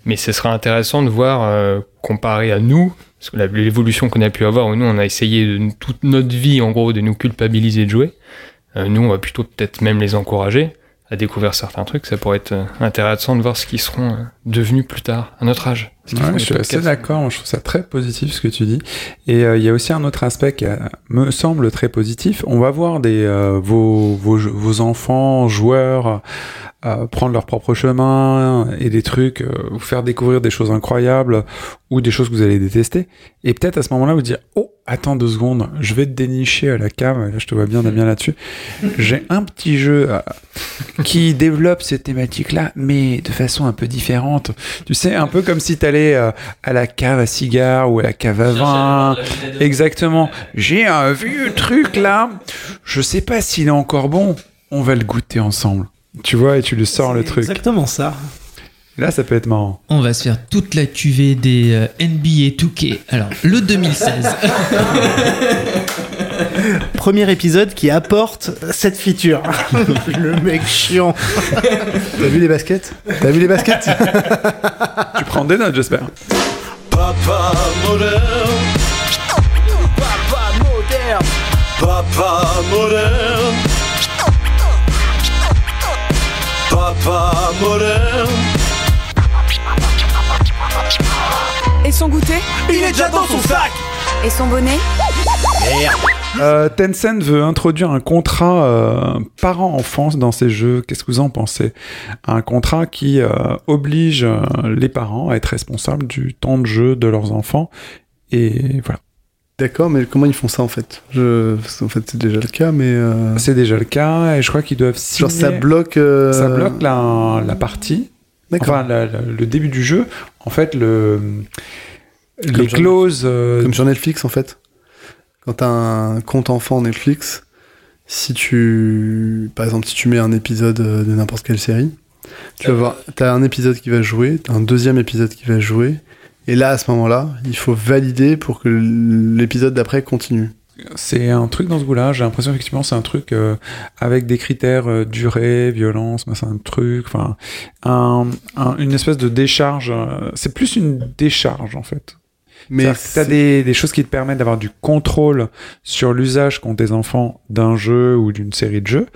Mais ce sera intéressant de voir, euh, comparé à nous, l'évolution qu'on a pu avoir, où nous, on a essayé de, toute notre vie, en gros, de nous culpabiliser de jouer. Euh, nous, on va plutôt peut-être même les encourager à découvrir certains trucs. Ça pourrait être euh, intéressant de voir ce qu'ils seront devenus plus tard, à notre âge. Ouais, je suis assez d'accord, moi, je trouve ça très positif ce que tu dis. Et euh, il y a aussi un autre aspect qui euh, me semble très positif. On va voir des, euh, vos, vos, vos enfants, joueurs, prendre leur propre chemin et des trucs, vous faire découvrir des choses incroyables ou des choses que vous allez détester. Et peut-être à ce moment-là vous dire, oh, attends deux secondes, je vais te dénicher à la cam, là je te vois bien Damien là-dessus. J'ai un petit jeu qui développe ces thématiques-là, mais de façon un peu différente. Tu sais, un peu comme si t'allais euh, à la cave à cigares ou à la cave à vin. Exactement. J'ai un vieux truc là. Je sais pas s'il est encore bon. On va le goûter ensemble. Tu vois, et tu lui sors le truc. Exactement ça. Là, ça peut être marrant. On va se faire toute la cuvée des euh, NBA 2K. Alors, le 2016. [LAUGHS] [LAUGHS] Premier épisode qui apporte cette feature. [LAUGHS] le mec chiant. T'as vu les baskets? T'as vu les baskets? [LAUGHS] Tu prends des notes, j'espère. Papa moderne. Papa moderne. Papa moderne. Papa moderne. Et son goûter? Il est déjà dans son sac. Et son bonnet? Euh, Tencent veut introduire un contrat euh, parent-enfant dans ses jeux. Qu'est-ce que vous en pensez? Un contrat qui euh, oblige euh, les parents à être responsables du temps de jeu de leurs enfants. Et voilà. D'accord, mais comment ils font ça en fait? Je... qu'en fait, c'est déjà le cas, mais. euh, C'est déjà le cas et je crois qu'ils doivent signer... Genre, ça bloque. euh, Ça bloque la, la partie, D'accord. enfin la- la- le début du jeu. En fait, le, les Comme sur- clauses... euh, Comme sur Netflix en fait. Quand t'as un compte enfant Netflix, si tu. Par exemple, si tu mets un épisode euh, de n'importe quelle série, tu vas voir, t'as un épisode qui va jouer, un deuxième épisode qui va jouer, et là, à ce moment-là, il faut valider pour que l'épisode d'après continue. C'est un truc dans ce goût-là. J'ai l'impression effectivement c'est un truc euh, avec des critères euh, durée, violence, c'est un truc, enfin un, un- une espèce de décharge. euh, c'est plus une décharge en fait. Mais Mais t'as des, des choses qui te permettent d'avoir du contrôle sur l'usage qu'ont tes enfants d'un jeu ou d'une série de jeux,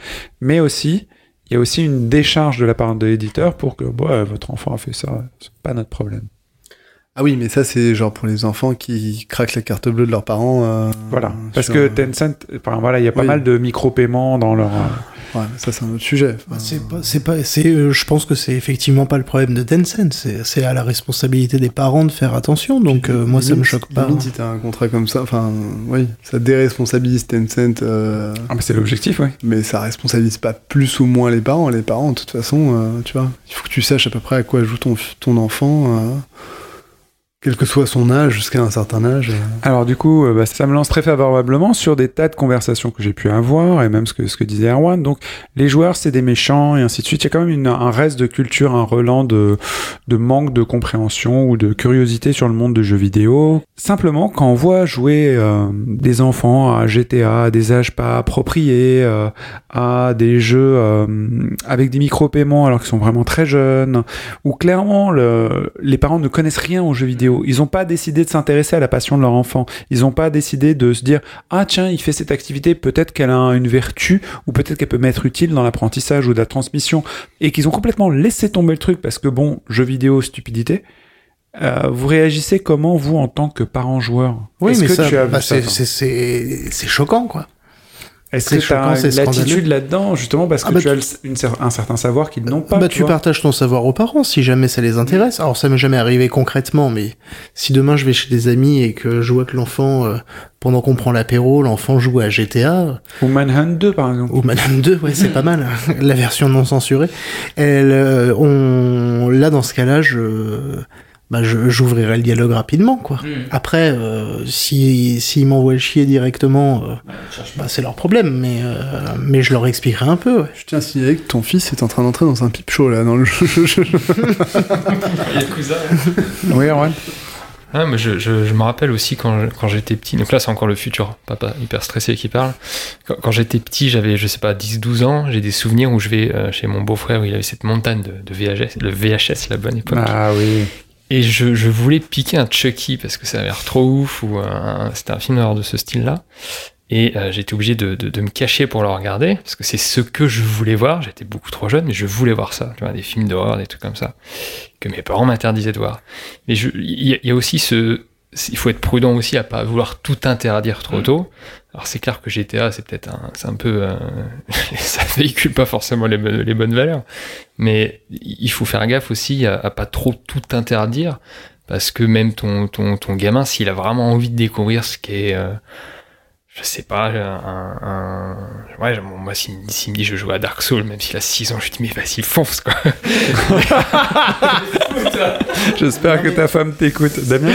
mais aussi il y a aussi une décharge de la part de l'éditeur pour que ouais, votre enfant a fait ça, c'est pas notre problème. Ah oui, mais ça, c'est genre pour les enfants qui craquent la carte bleue de leurs parents. euh, Voilà, parce sur, que euh, Tencent, enfin, voilà, il y a pas oui. mal de micro-paiements dans leur. euh, Ouais, mais ça, c'est un autre sujet. Enfin, C'est pas, c'est pas, c'est, euh, je pense que c'est effectivement pas le problème de Tencent. C'est, à la responsabilité des parents de faire attention. Donc euh, moi, ça me limite- choque pas. limite, si t'as un contrat comme ça, enfin, oui, ça déresponsabilise Tencent, euh, Ah, mais c'est l'objectif, oui. mais ça responsabilise pas plus ou moins les parents. Les parents, de toute façon, euh, tu vois, il faut que tu saches à peu près à quoi joue ton, ton enfant, euh, quel que soit son âge, jusqu'à un certain âge. euh. Alors du coup, euh, bah, ça me lance très favorablement sur des tas de conversations que j'ai pu avoir, et même ce que, ce que disait Erwan. Donc les joueurs, c'est des méchants, et ainsi de suite. Il y a quand même un reste de culture, un relan de, de manque de compréhension ou de curiosité sur le monde de jeux vidéo. Simplement, quand on voit jouer euh, des enfants à GTA, à des âges pas appropriés, à des jeux avec des micro-paiements alors qu'ils sont vraiment très jeunes, où clairement le- les parents ne connaissent rien aux jeux vidéo. Ils n'ont pas décidé de s'intéresser à la passion de leur enfant. Ils n'ont pas décidé de se dire ah tiens il fait cette activité peut-être qu'elle a une vertu ou peut-être qu'elle peut m'être utile dans l'apprentissage ou la transmission et qu'ils ont complètement laissé tomber le truc parce que bon jeux vidéo stupidité. Euh, vous réagissez comment vous en tant que parent joueur? Oui, mais que ça, bah, ça, c'est choquant, quoi. Est-ce que tu as l'attitude là-dedans justement parce que Ah bah, tu as une un certain savoir qu'ils n'ont pas bah, tu partages ton savoir aux parents si jamais ça les intéresse. Alors, ça m'est jamais arrivé concrètement, mais si demain je vais chez des amis et que je vois que l'enfant, euh, pendant qu'on prend l'apéro, l'enfant joue à GTA, Ou Manhunt 2 par exemple. ou Madame 2, ouais, c'est pas mal, [LAUGHS] la version non censurée, elle, euh, on, là, dans ce cas-là, je, bah je- j'ouvrirai le dialogue rapidement, quoi. Après, euh, si s'ils m'envoient chier directement, euh, bah, c'est leur problème, mais euh, mais je leur expliquerai un peu. Ouais. Je tiens à signaler que ton fils est en train d'entrer dans un pipe show là dans le jeu. [LAUGHS] Oui, Erwan Ah, mais je, je, je me rappelle aussi quand, je- quand j'étais petit, donc là c'est encore le futur papa hyper stressé qui parle. Quand, quand j'étais petit, j'avais, je sais pas, 10-12 ans, j'ai des souvenirs où je vais euh, chez mon beau-frère où il avait cette montagne de, de VHS, le VHS, la bonne époque. Ah oui. Et je, je voulais piquer un Chucky parce que ça avait l'air trop ouf ou c'était un film d'horreur de ce style-là. Et euh, j'étais obligé de, de, de me cacher pour le regarder parce que c'est ce que je voulais voir. J'étais beaucoup trop jeune, mais je voulais voir ça. Tu vois, des films d'horreur, des trucs comme ça que mes parents m'interdisaient de voir. Mais il y, y a aussi ce, il faut être prudent aussi à pas vouloir tout interdire trop tôt. Alors c'est clair que GTA c'est peut-être un, c'est un peu, euh, [LAUGHS] ça véhicule pas forcément les, bonnes- les bonnes valeurs, mais il faut faire gaffe aussi à, à pas trop tout interdire parce que même ton ton ton gamin s'il a vraiment envie de découvrir ce qui est euh, je sais pas, un, un- ouais, bon, moi, s'il me s'il me dit je joue à Dark Souls, même s'il a 6 ans, je lui dis, mais vas-y, fonce, quoi. [LAUGHS] J'espère que ta femme t'écoute. Damien?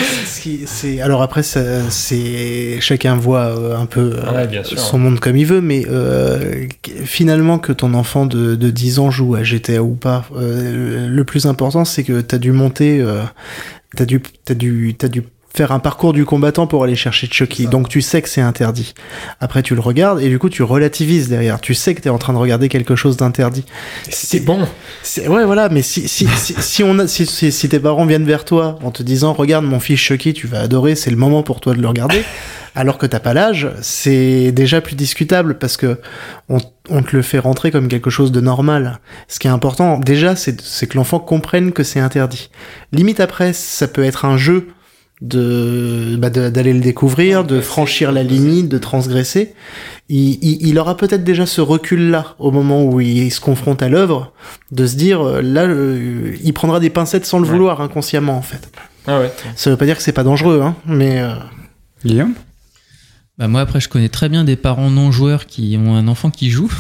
C'est alors après ça- c'est chacun voit euh, un peu euh, Ouais, bien sûr. son monde comme il veut mais euh, finalement que ton enfant de, de 10 ans joue à GTA ou pas euh, le plus important c'est que t'as dû monter euh, t'as dû t'as dû t'as dû faire un parcours du combattant pour aller chercher Chucky donc tu sais que c'est interdit après tu le regardes et du coup tu relativises derrière tu sais que t'es en train de regarder quelque chose d'interdit C'est bon. c'est- Ouais, voilà, mais si, si, [LAUGHS] si, si on a, si, si, si tes parents viennent vers toi en te disant, regarde mon fils Chucky, tu vas adorer, c'est le moment pour toi de le regarder, [LAUGHS] alors que t'as pas l'âge, c'est déjà plus discutable parce que on, on te le fait rentrer comme quelque chose de normal. Ce qui est important, déjà, c'est c'est que l'enfant comprenne que c'est interdit. Limite après, ça peut être un jeu de bah, d'aller le découvrir, de franchir la limite, de transgresser. Il, il, il aura peut-être déjà ce recul-là au moment où il se confronte à l'œuvre, de se dire euh, là, euh, il prendra des pincettes sans le Ouais. vouloir inconsciemment en fait. Ah ouais. Ça veut pas dire que c'est pas dangereux, hein, mais euh, Guillaume? Bah moi après je connais très bien des parents non joueurs qui ont un enfant qui joue.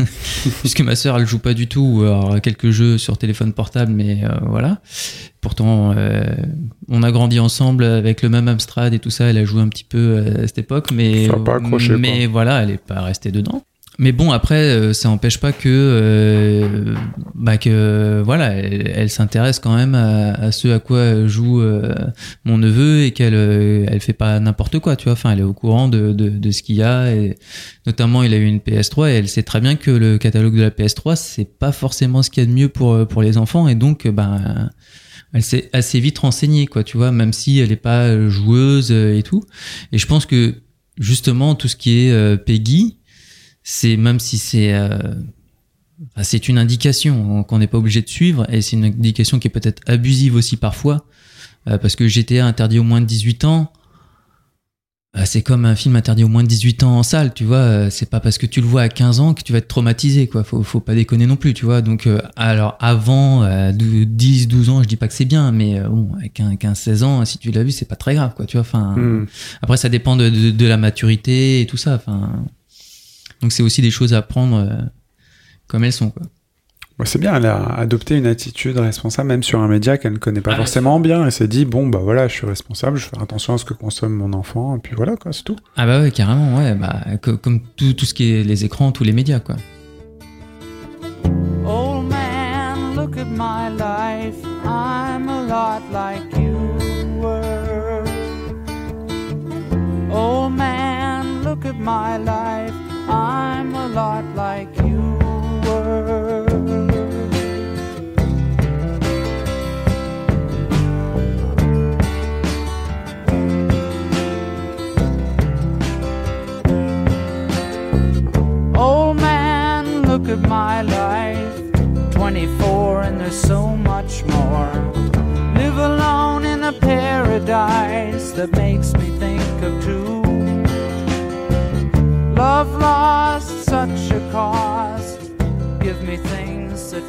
[LAUGHS] Puisque ma sœur elle joue pas du tout ou alors quelques jeux sur téléphone portable mais euh, voilà. Pourtant euh, on a grandi ensemble avec le même Amstrad et tout ça. Elle a joué un petit peu euh, à cette époque mais Ça a pas accroché, mais voilà elle est pas restée dedans mais bon après euh, ça empêche pas que euh, bah que voilà elle, s'intéresse quand même à, ce à quoi joue euh, mon neveu et qu'elle euh, elle fait pas n'importe quoi tu vois. Enfin elle est au courant de, de, de ce qu'il y a et notamment il a eu une PS3 et elle sait très bien que le catalogue de la PS3 c'est pas forcément ce qu'il y a de mieux pour euh, pour les enfants et donc euh, ben elle s'est assez vite renseignée quoi tu vois même si elle est pas euh, joueuse euh, et tout. Et je pense que justement tout ce qui est euh, Peggy c'est même si c'est euh, c'est une indication qu'on n'est pas obligé de suivre et c'est une indication qui est peut-être abusive aussi parfois euh, parce que GTA interdit au moins de 18 ans bah, c'est comme un film interdit au moins de 18 ans en salle, tu vois. euh, C'est pas parce que tu le vois à 15 ans que tu vas être traumatisé, quoi. Faut, faut pas déconner non plus, tu vois. Donc, euh, alors avant euh, de 10, 12 ans, je dis pas que c'est bien, mais euh, bon, avec un 15, 16 ans, si tu l'as vu, c'est pas très grave, quoi, tu vois. Enfin, Hmm. après, ça dépend de, de, de la maturité et tout ça. Enfin, donc c'est aussi des choses à prendre euh, comme elles sont, quoi. Ouais, c'est bien, elle a adopté une attitude responsable, même sur un média qu'elle ne connaît pas Ah, forcément bien. Elle s'est dit, bon, bah voilà, je suis responsable, je fais attention à ce que consomme mon enfant, et puis voilà, quoi, c'est tout. Ah bah ouais, carrément, ouais. Bah, co- comme tout, tout ce qui est les écrans, tous les médias, quoi. Old man, look at my life. I'm a lot like you were. Old man, look at my life. I'm a lot like you were. Old man, look at my life. 24 and there's so much more. Live alone in a paradise that makes me think of two.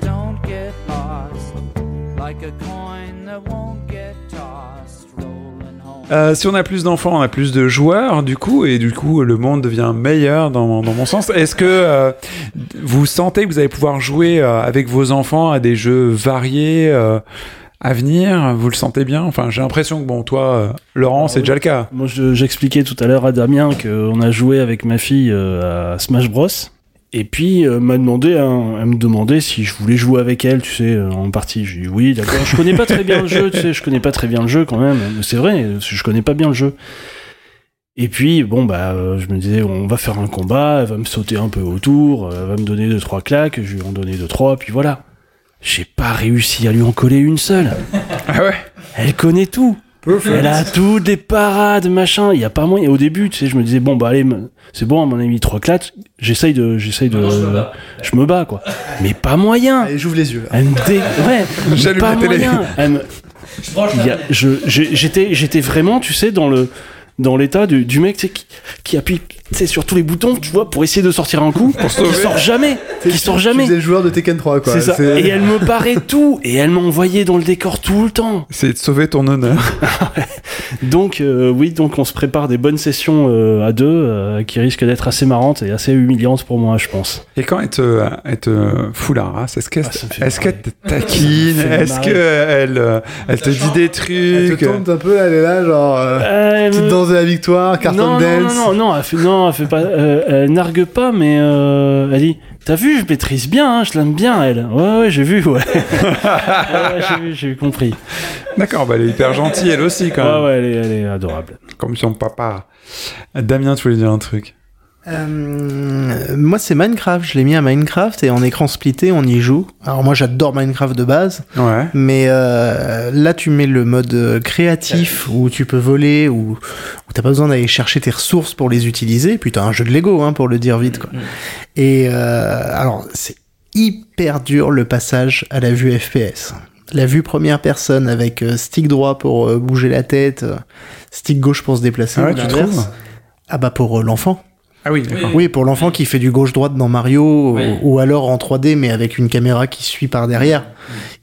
Don't get lost. Like a coin that won't get tossed. Euh, si on a plus d'enfants, on a plus de joueurs, du coup, et du coup, le monde devient meilleur dans, mon sens. Est-ce que euh, vous sentez que vous allez pouvoir jouer euh, avec vos enfants à des jeux variés, à venir Vous le sentez bien? Enfin, j'ai l'impression que, bon, toi, euh, Laurent, c'est oui. déjà le cas. Moi, je- j'expliquais tout à l'heure à Damien qu'on a joué avec ma fille euh, à Smash Bros. Et puis, euh, m'a demandé, hein, elle me demandait si je voulais jouer avec elle, tu sais, euh, en partie. J'ai dit oui, d'accord. Je connais pas très bien le jeu, tu sais, je connais pas très bien le jeu quand même. C'est vrai, je connais pas bien le jeu. Et puis, bon, bah, euh, je me disais, on va faire un combat, elle va me sauter un peu autour, elle va me donner deux, trois claques, je vais lui en donner deux, trois, puis voilà. J'ai pas réussi à lui en coller une seule. Ah ouais? Elle connaît tout. Elle a toutes les parades, machin. Il y a pas moyen. Au début, tu sais, je me disais bon bah allez, c'est bon, à mon ami trois claques. J'essaye de, j'essaye de, je me bats quoi. Mais pas moyen. Allez, j'ouvre les yeux. là. Elle me dé... ouais, J'allume pas la télé. moyen. Elle me- Il y a- je, j'ai- j'étais, j'étais vraiment, tu sais, dans le, dans l'état du, du mec, tu sais, qui, qui appuie, sais, sur tous les boutons, tu vois, pour essayer de sortir un coup, [LAUGHS] qui sort jamais, qui sort jamais. faisais le joueur de Tekken 3, quoi. C'est ça. Et elle me paraît tout, et elle m'envoyait dans le décor tout le temps. C'est de sauver ton honneur. [LAUGHS] Donc euh, oui, donc on se prépare des bonnes sessions euh, à deux euh, qui risquent d'être assez marrantes et assez humiliantes pour moi, je pense. Et quand elle te, elle te fout la race, est-ce qu'elle Ah, qu'elle marrer. te taquine Est-ce qu'elle elle te dit des Elle trucs te tente un peu, elle est là, genre. Petite danse de la victoire, carton non, non, dance. non, non, non, elle fait, non, elle fait pas, euh, elle nargue pas, mais euh, elle dit, t'as vu, je maîtrise bien, hein, je l'aime bien, elle. Ouais, ouais, j'ai vu, ouais. [LAUGHS] j'ai vu, j'ai compris. D'accord, bah elle est hyper gentille elle aussi quand Ouais, même. ouais, elle est, elle est adorable. Comme son papa. Damien, tu voulais dire un truc? Euh, moi, c'est Minecraft. Je l'ai mis à Minecraft et en écran splitté, on y joue. Alors moi, j'adore Minecraft de base, Ouais. mais euh, là, tu mets le mode euh, créatif où tu peux voler, où, où t'as pas besoin d'aller chercher tes ressources pour les utiliser. Puis t'as un jeu de Lego, hein, pour le dire vite. Quoi. Et euh, alors, c'est hyper dur le passage à la vue FPS. La vue première personne avec stick droit pour bouger la tête, stick gauche pour se déplacer. Ah ouais, ou tu l'inverse. trouves Ah bah pour l'enfant. Ah oui, d'accord. Oui, pour l'enfant qui fait du gauche-droite dans Mario, Oui. ou, ou alors en 3D, mais avec une caméra qui suit par derrière.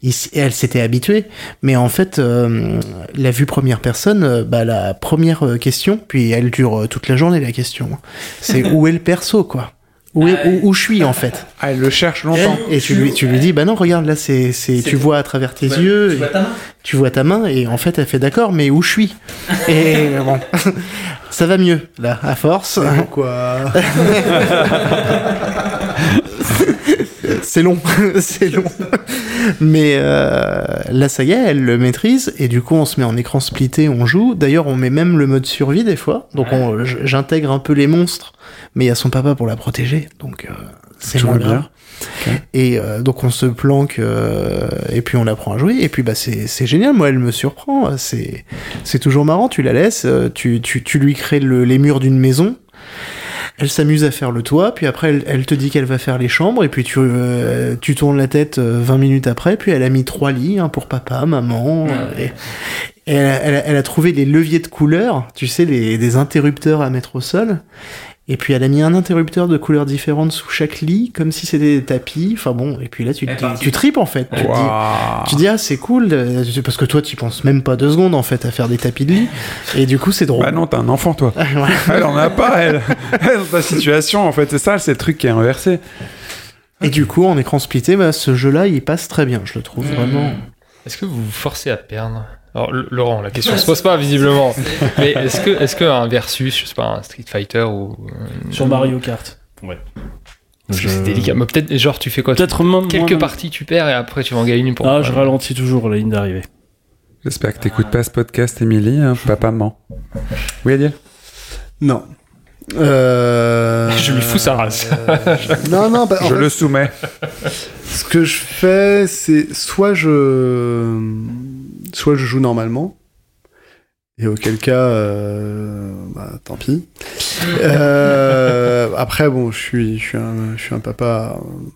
Il elle s'était habituée. Mais en fait, euh, la vue première personne, euh, bah, la première euh, question, puis elle dure toute la journée, la question, c'est [LAUGHS] où est le perso, quoi? Où, est- où, où je suis, en fait Ah, [LAUGHS] elle le cherche longtemps. Et tu lui, tu lui dis, bah non, regarde, là, c'est, c'est, tu vois à travers tes yeux, et tu vois ta main, et en fait, elle fait d'accord, mais où je suis [LAUGHS] Et bon, [LAUGHS] ça va mieux, là, à force. Quoi c'est long, [LAUGHS] c'est long. Mais euh, là, ça y est, elle le maîtrise et du coup, on se met en écran splitté, on joue. D'ailleurs, on met même le mode survie des fois. Donc, j'intègre un peu les monstres, mais il y a son papa pour la protéger, donc euh, c'est moins grave. Et euh, donc, on se planque euh, et puis on apprend à jouer. Et puis, bah, c'est génial. Moi, elle me surprend. C'est c'est toujours marrant. Tu la laisses, euh, tu, tu, tu lui crées le- les murs d'une maison. Elle s'amuse à faire le toit, puis après elle, elle te dit qu'elle va faire les chambres, et puis tu, euh, tu tournes la tête euh, 20 minutes après, puis elle a mis trois lits hein, pour papa, maman, euh, et, et elle, a- elle a, elle a trouvé les leviers de couleurs, tu sais, les, des interrupteurs à mettre au sol, et puis elle a mis un interrupteur de couleurs différentes sous chaque lit, comme si c'était des tapis, enfin bon, et puis là tu, partie. tu tripes en fait, tu te dis, Waouh. tu dis ah c'est cool, euh, parce que toi tu penses même pas deux secondes en fait à faire des tapis de lit, et du coup c'est drôle. Bah non, t'as un enfant, toi. [LAUGHS] Elle en a pas, elle. [LAUGHS] Elle, dans ta situation, en fait, c'est ça, c'est le truc qui est inversé. Et du coup, en écran splitté, bah, ce jeu-là, il passe très bien, je le trouve vraiment. Est-ce que vous vous forcez à perdre? Alors, Laurent, la question [LAUGHS] se pose pas visiblement. Mais est-ce que, est-ce qu'un versus, je sais pas, un Street Fighter ou. euh, Sur Mario Kart. Ouais. Parce que Je- c'est délicat. Mais peut-être, genre, tu fais quoi? Peut-être même Quelques moins- parties, tu perds et après tu vas en gagner une pour. Ah, je ralentis toujours la ligne d'arrivée. J'espère que t'écoutes pas ce podcast, Émilie. Hein, [LAUGHS] papa ment. Oui, Adil? Non. Euh... [LAUGHS] Je lui fous sa race. euh, non, non, bah, Je fait, le soumets. ce que je fais, c'est soit je, soit je joue normalement, et auquel cas, euh, bah, tant pis. Euh, [LAUGHS] après, bon, je suis, je suis un, je suis un papa euh,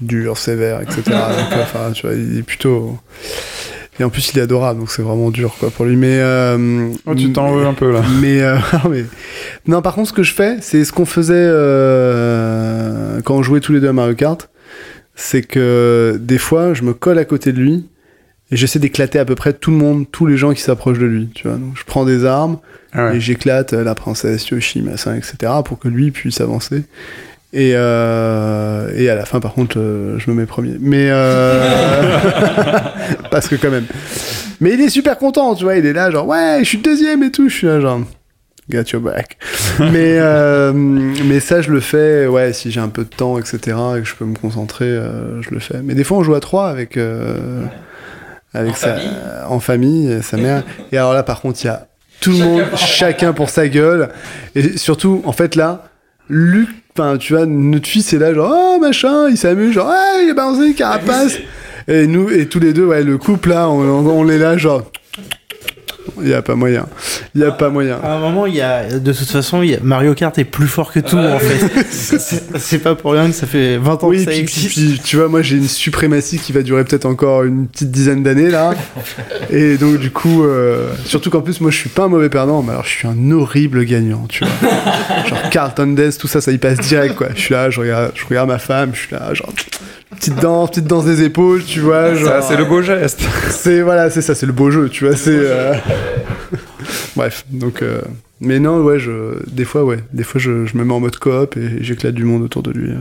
dur, sévère, etc. donc, [LAUGHS] enfin, tu vois, il est plutôt. Et en plus, il est adorable, donc c'est vraiment dur, quoi, pour lui. Mais. euh, Oh, tu t'en veux un peu, là. [LAUGHS] mais, mais- non, par contre, ce que je fais, c'est ce qu'on faisait quand on jouait tous les deux à Mario Kart. C'est que des fois, je me colle à côté de lui et j'essaie d'éclater à peu près tout le monde, tous les gens qui s'approchent de lui. Tu vois, donc je prends des armes Ah ouais. et j'éclate euh, la princesse Yoshi, machin, etc. pour que lui puisse avancer. Et, euh, et à la fin, par contre, euh, je me mets premier. Mais euh, [LAUGHS] parce que quand même. Mais il est super content, tu vois. Il est là, genre ouais, je suis deuxième et tout. Je suis là, genre got your back. [LAUGHS] mais mais ça, je le fais. Ouais, si j'ai un peu de temps, etc. et que je peux me concentrer, je le fais. Mais des fois, on joue à trois avec avec En sa famille. en famille, et sa mère. [LAUGHS] Et alors là, par contre, il y a tout le monde, chacun pour sa gueule. Et surtout, en fait, là, Luc, enfin, tu vois, notre fils est là, genre, oh, machin, il s'amuse, genre, ouais, il a balancé une carapace. Et nous, et tous les deux, ouais, le couple, là, on, on, on est là, genre, il y a pas moyen. Il y a pas moyen. À un moment, il y a, de toute façon, il y a- Mario Kart est plus fort que tout, en fait. [LAUGHS] C'est- pas pour rien que ça fait 20 ans Oui, que ça puis, existe. puis, tu vois, moi j'ai une suprématie qui va durer peut-être encore une petite dizaine d'années là. Et donc, du coup, euh, surtout qu'en plus, moi je suis pas un mauvais perdant, mais alors je suis un horrible gagnant, tu vois. genre Carlton Death, tout ça, ça y passe direct quoi. Je suis là, je regarde, je regarde ma femme, je suis là, genre. Petite danse, petite danse des épaules, tu vois. Genre, Ça, c'est le beau geste. C'est voilà, c'est ça, c'est le beau jeu, tu vois. C'est euh, [LAUGHS] bref, donc. euh, Mais non, ouais, je... des fois, ouais, des fois, je, je me mets en mode coop et j'éclate du monde autour de lui.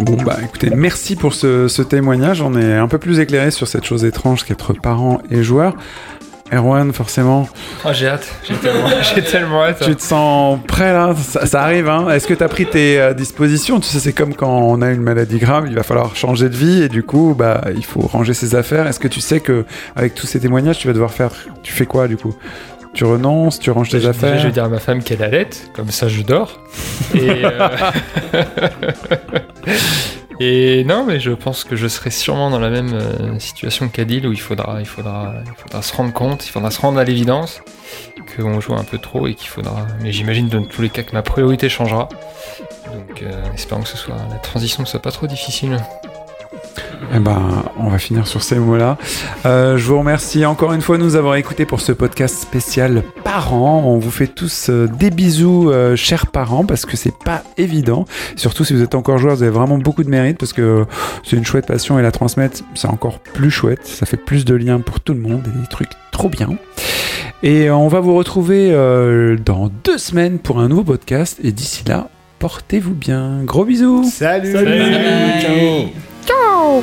Bon bah écoutez, merci pour ce, ce témoignage. On est un peu plus éclairé sur cette chose étrange qu'être parent et joueur. Erwan, forcément, Ah, j'ai hâte, j'ai tellement, [LAUGHS] j'ai tellement hâte. tu te sens prêt là? Ça, ça arrive, hein Est-ce que tu as pris tes euh, dispositions? Tu sais, c'est comme quand on a une maladie grave, il va falloir changer de vie et du coup, bah, il faut ranger ses affaires. Est-ce que tu sais que avec tous ces témoignages, tu vas devoir faire. Tu fais quoi du coup? Tu renonces Tu ranges tes affaires? je vais dire à ma femme qu'elle allait, comme ça je dors. Et, euh, [LAUGHS] [LAUGHS] et non, mais je pense que je serai sûrement dans la même euh, situation qu'Adil où il faudra, il, faudra, il faudra se rendre compte, il faudra se rendre à l'évidence qu'on joue un peu trop et qu'il faudra. Mais j'imagine dans tous les cas que ma priorité changera. Donc euh, espérons que ce soit la transition ne soit pas trop difficile. Eh ben, on va finir sur ces mots-là. Euh, je vous remercie encore une fois de nous avoir écoutés pour ce podcast spécial parents. On vous fait tous euh, des bisous, euh, chers parents, parce que c'est pas évident. Surtout si vous êtes encore joueur, vous avez vraiment beaucoup de mérite parce que c'est une chouette passion et la transmettre, c'est encore plus chouette. Ça fait plus de liens pour tout le monde et des trucs trop bien. Et on va vous retrouver euh, dans deux semaines pour un nouveau podcast. Et d'ici là, portez-vous bien. Gros bisous. Salut. Ciao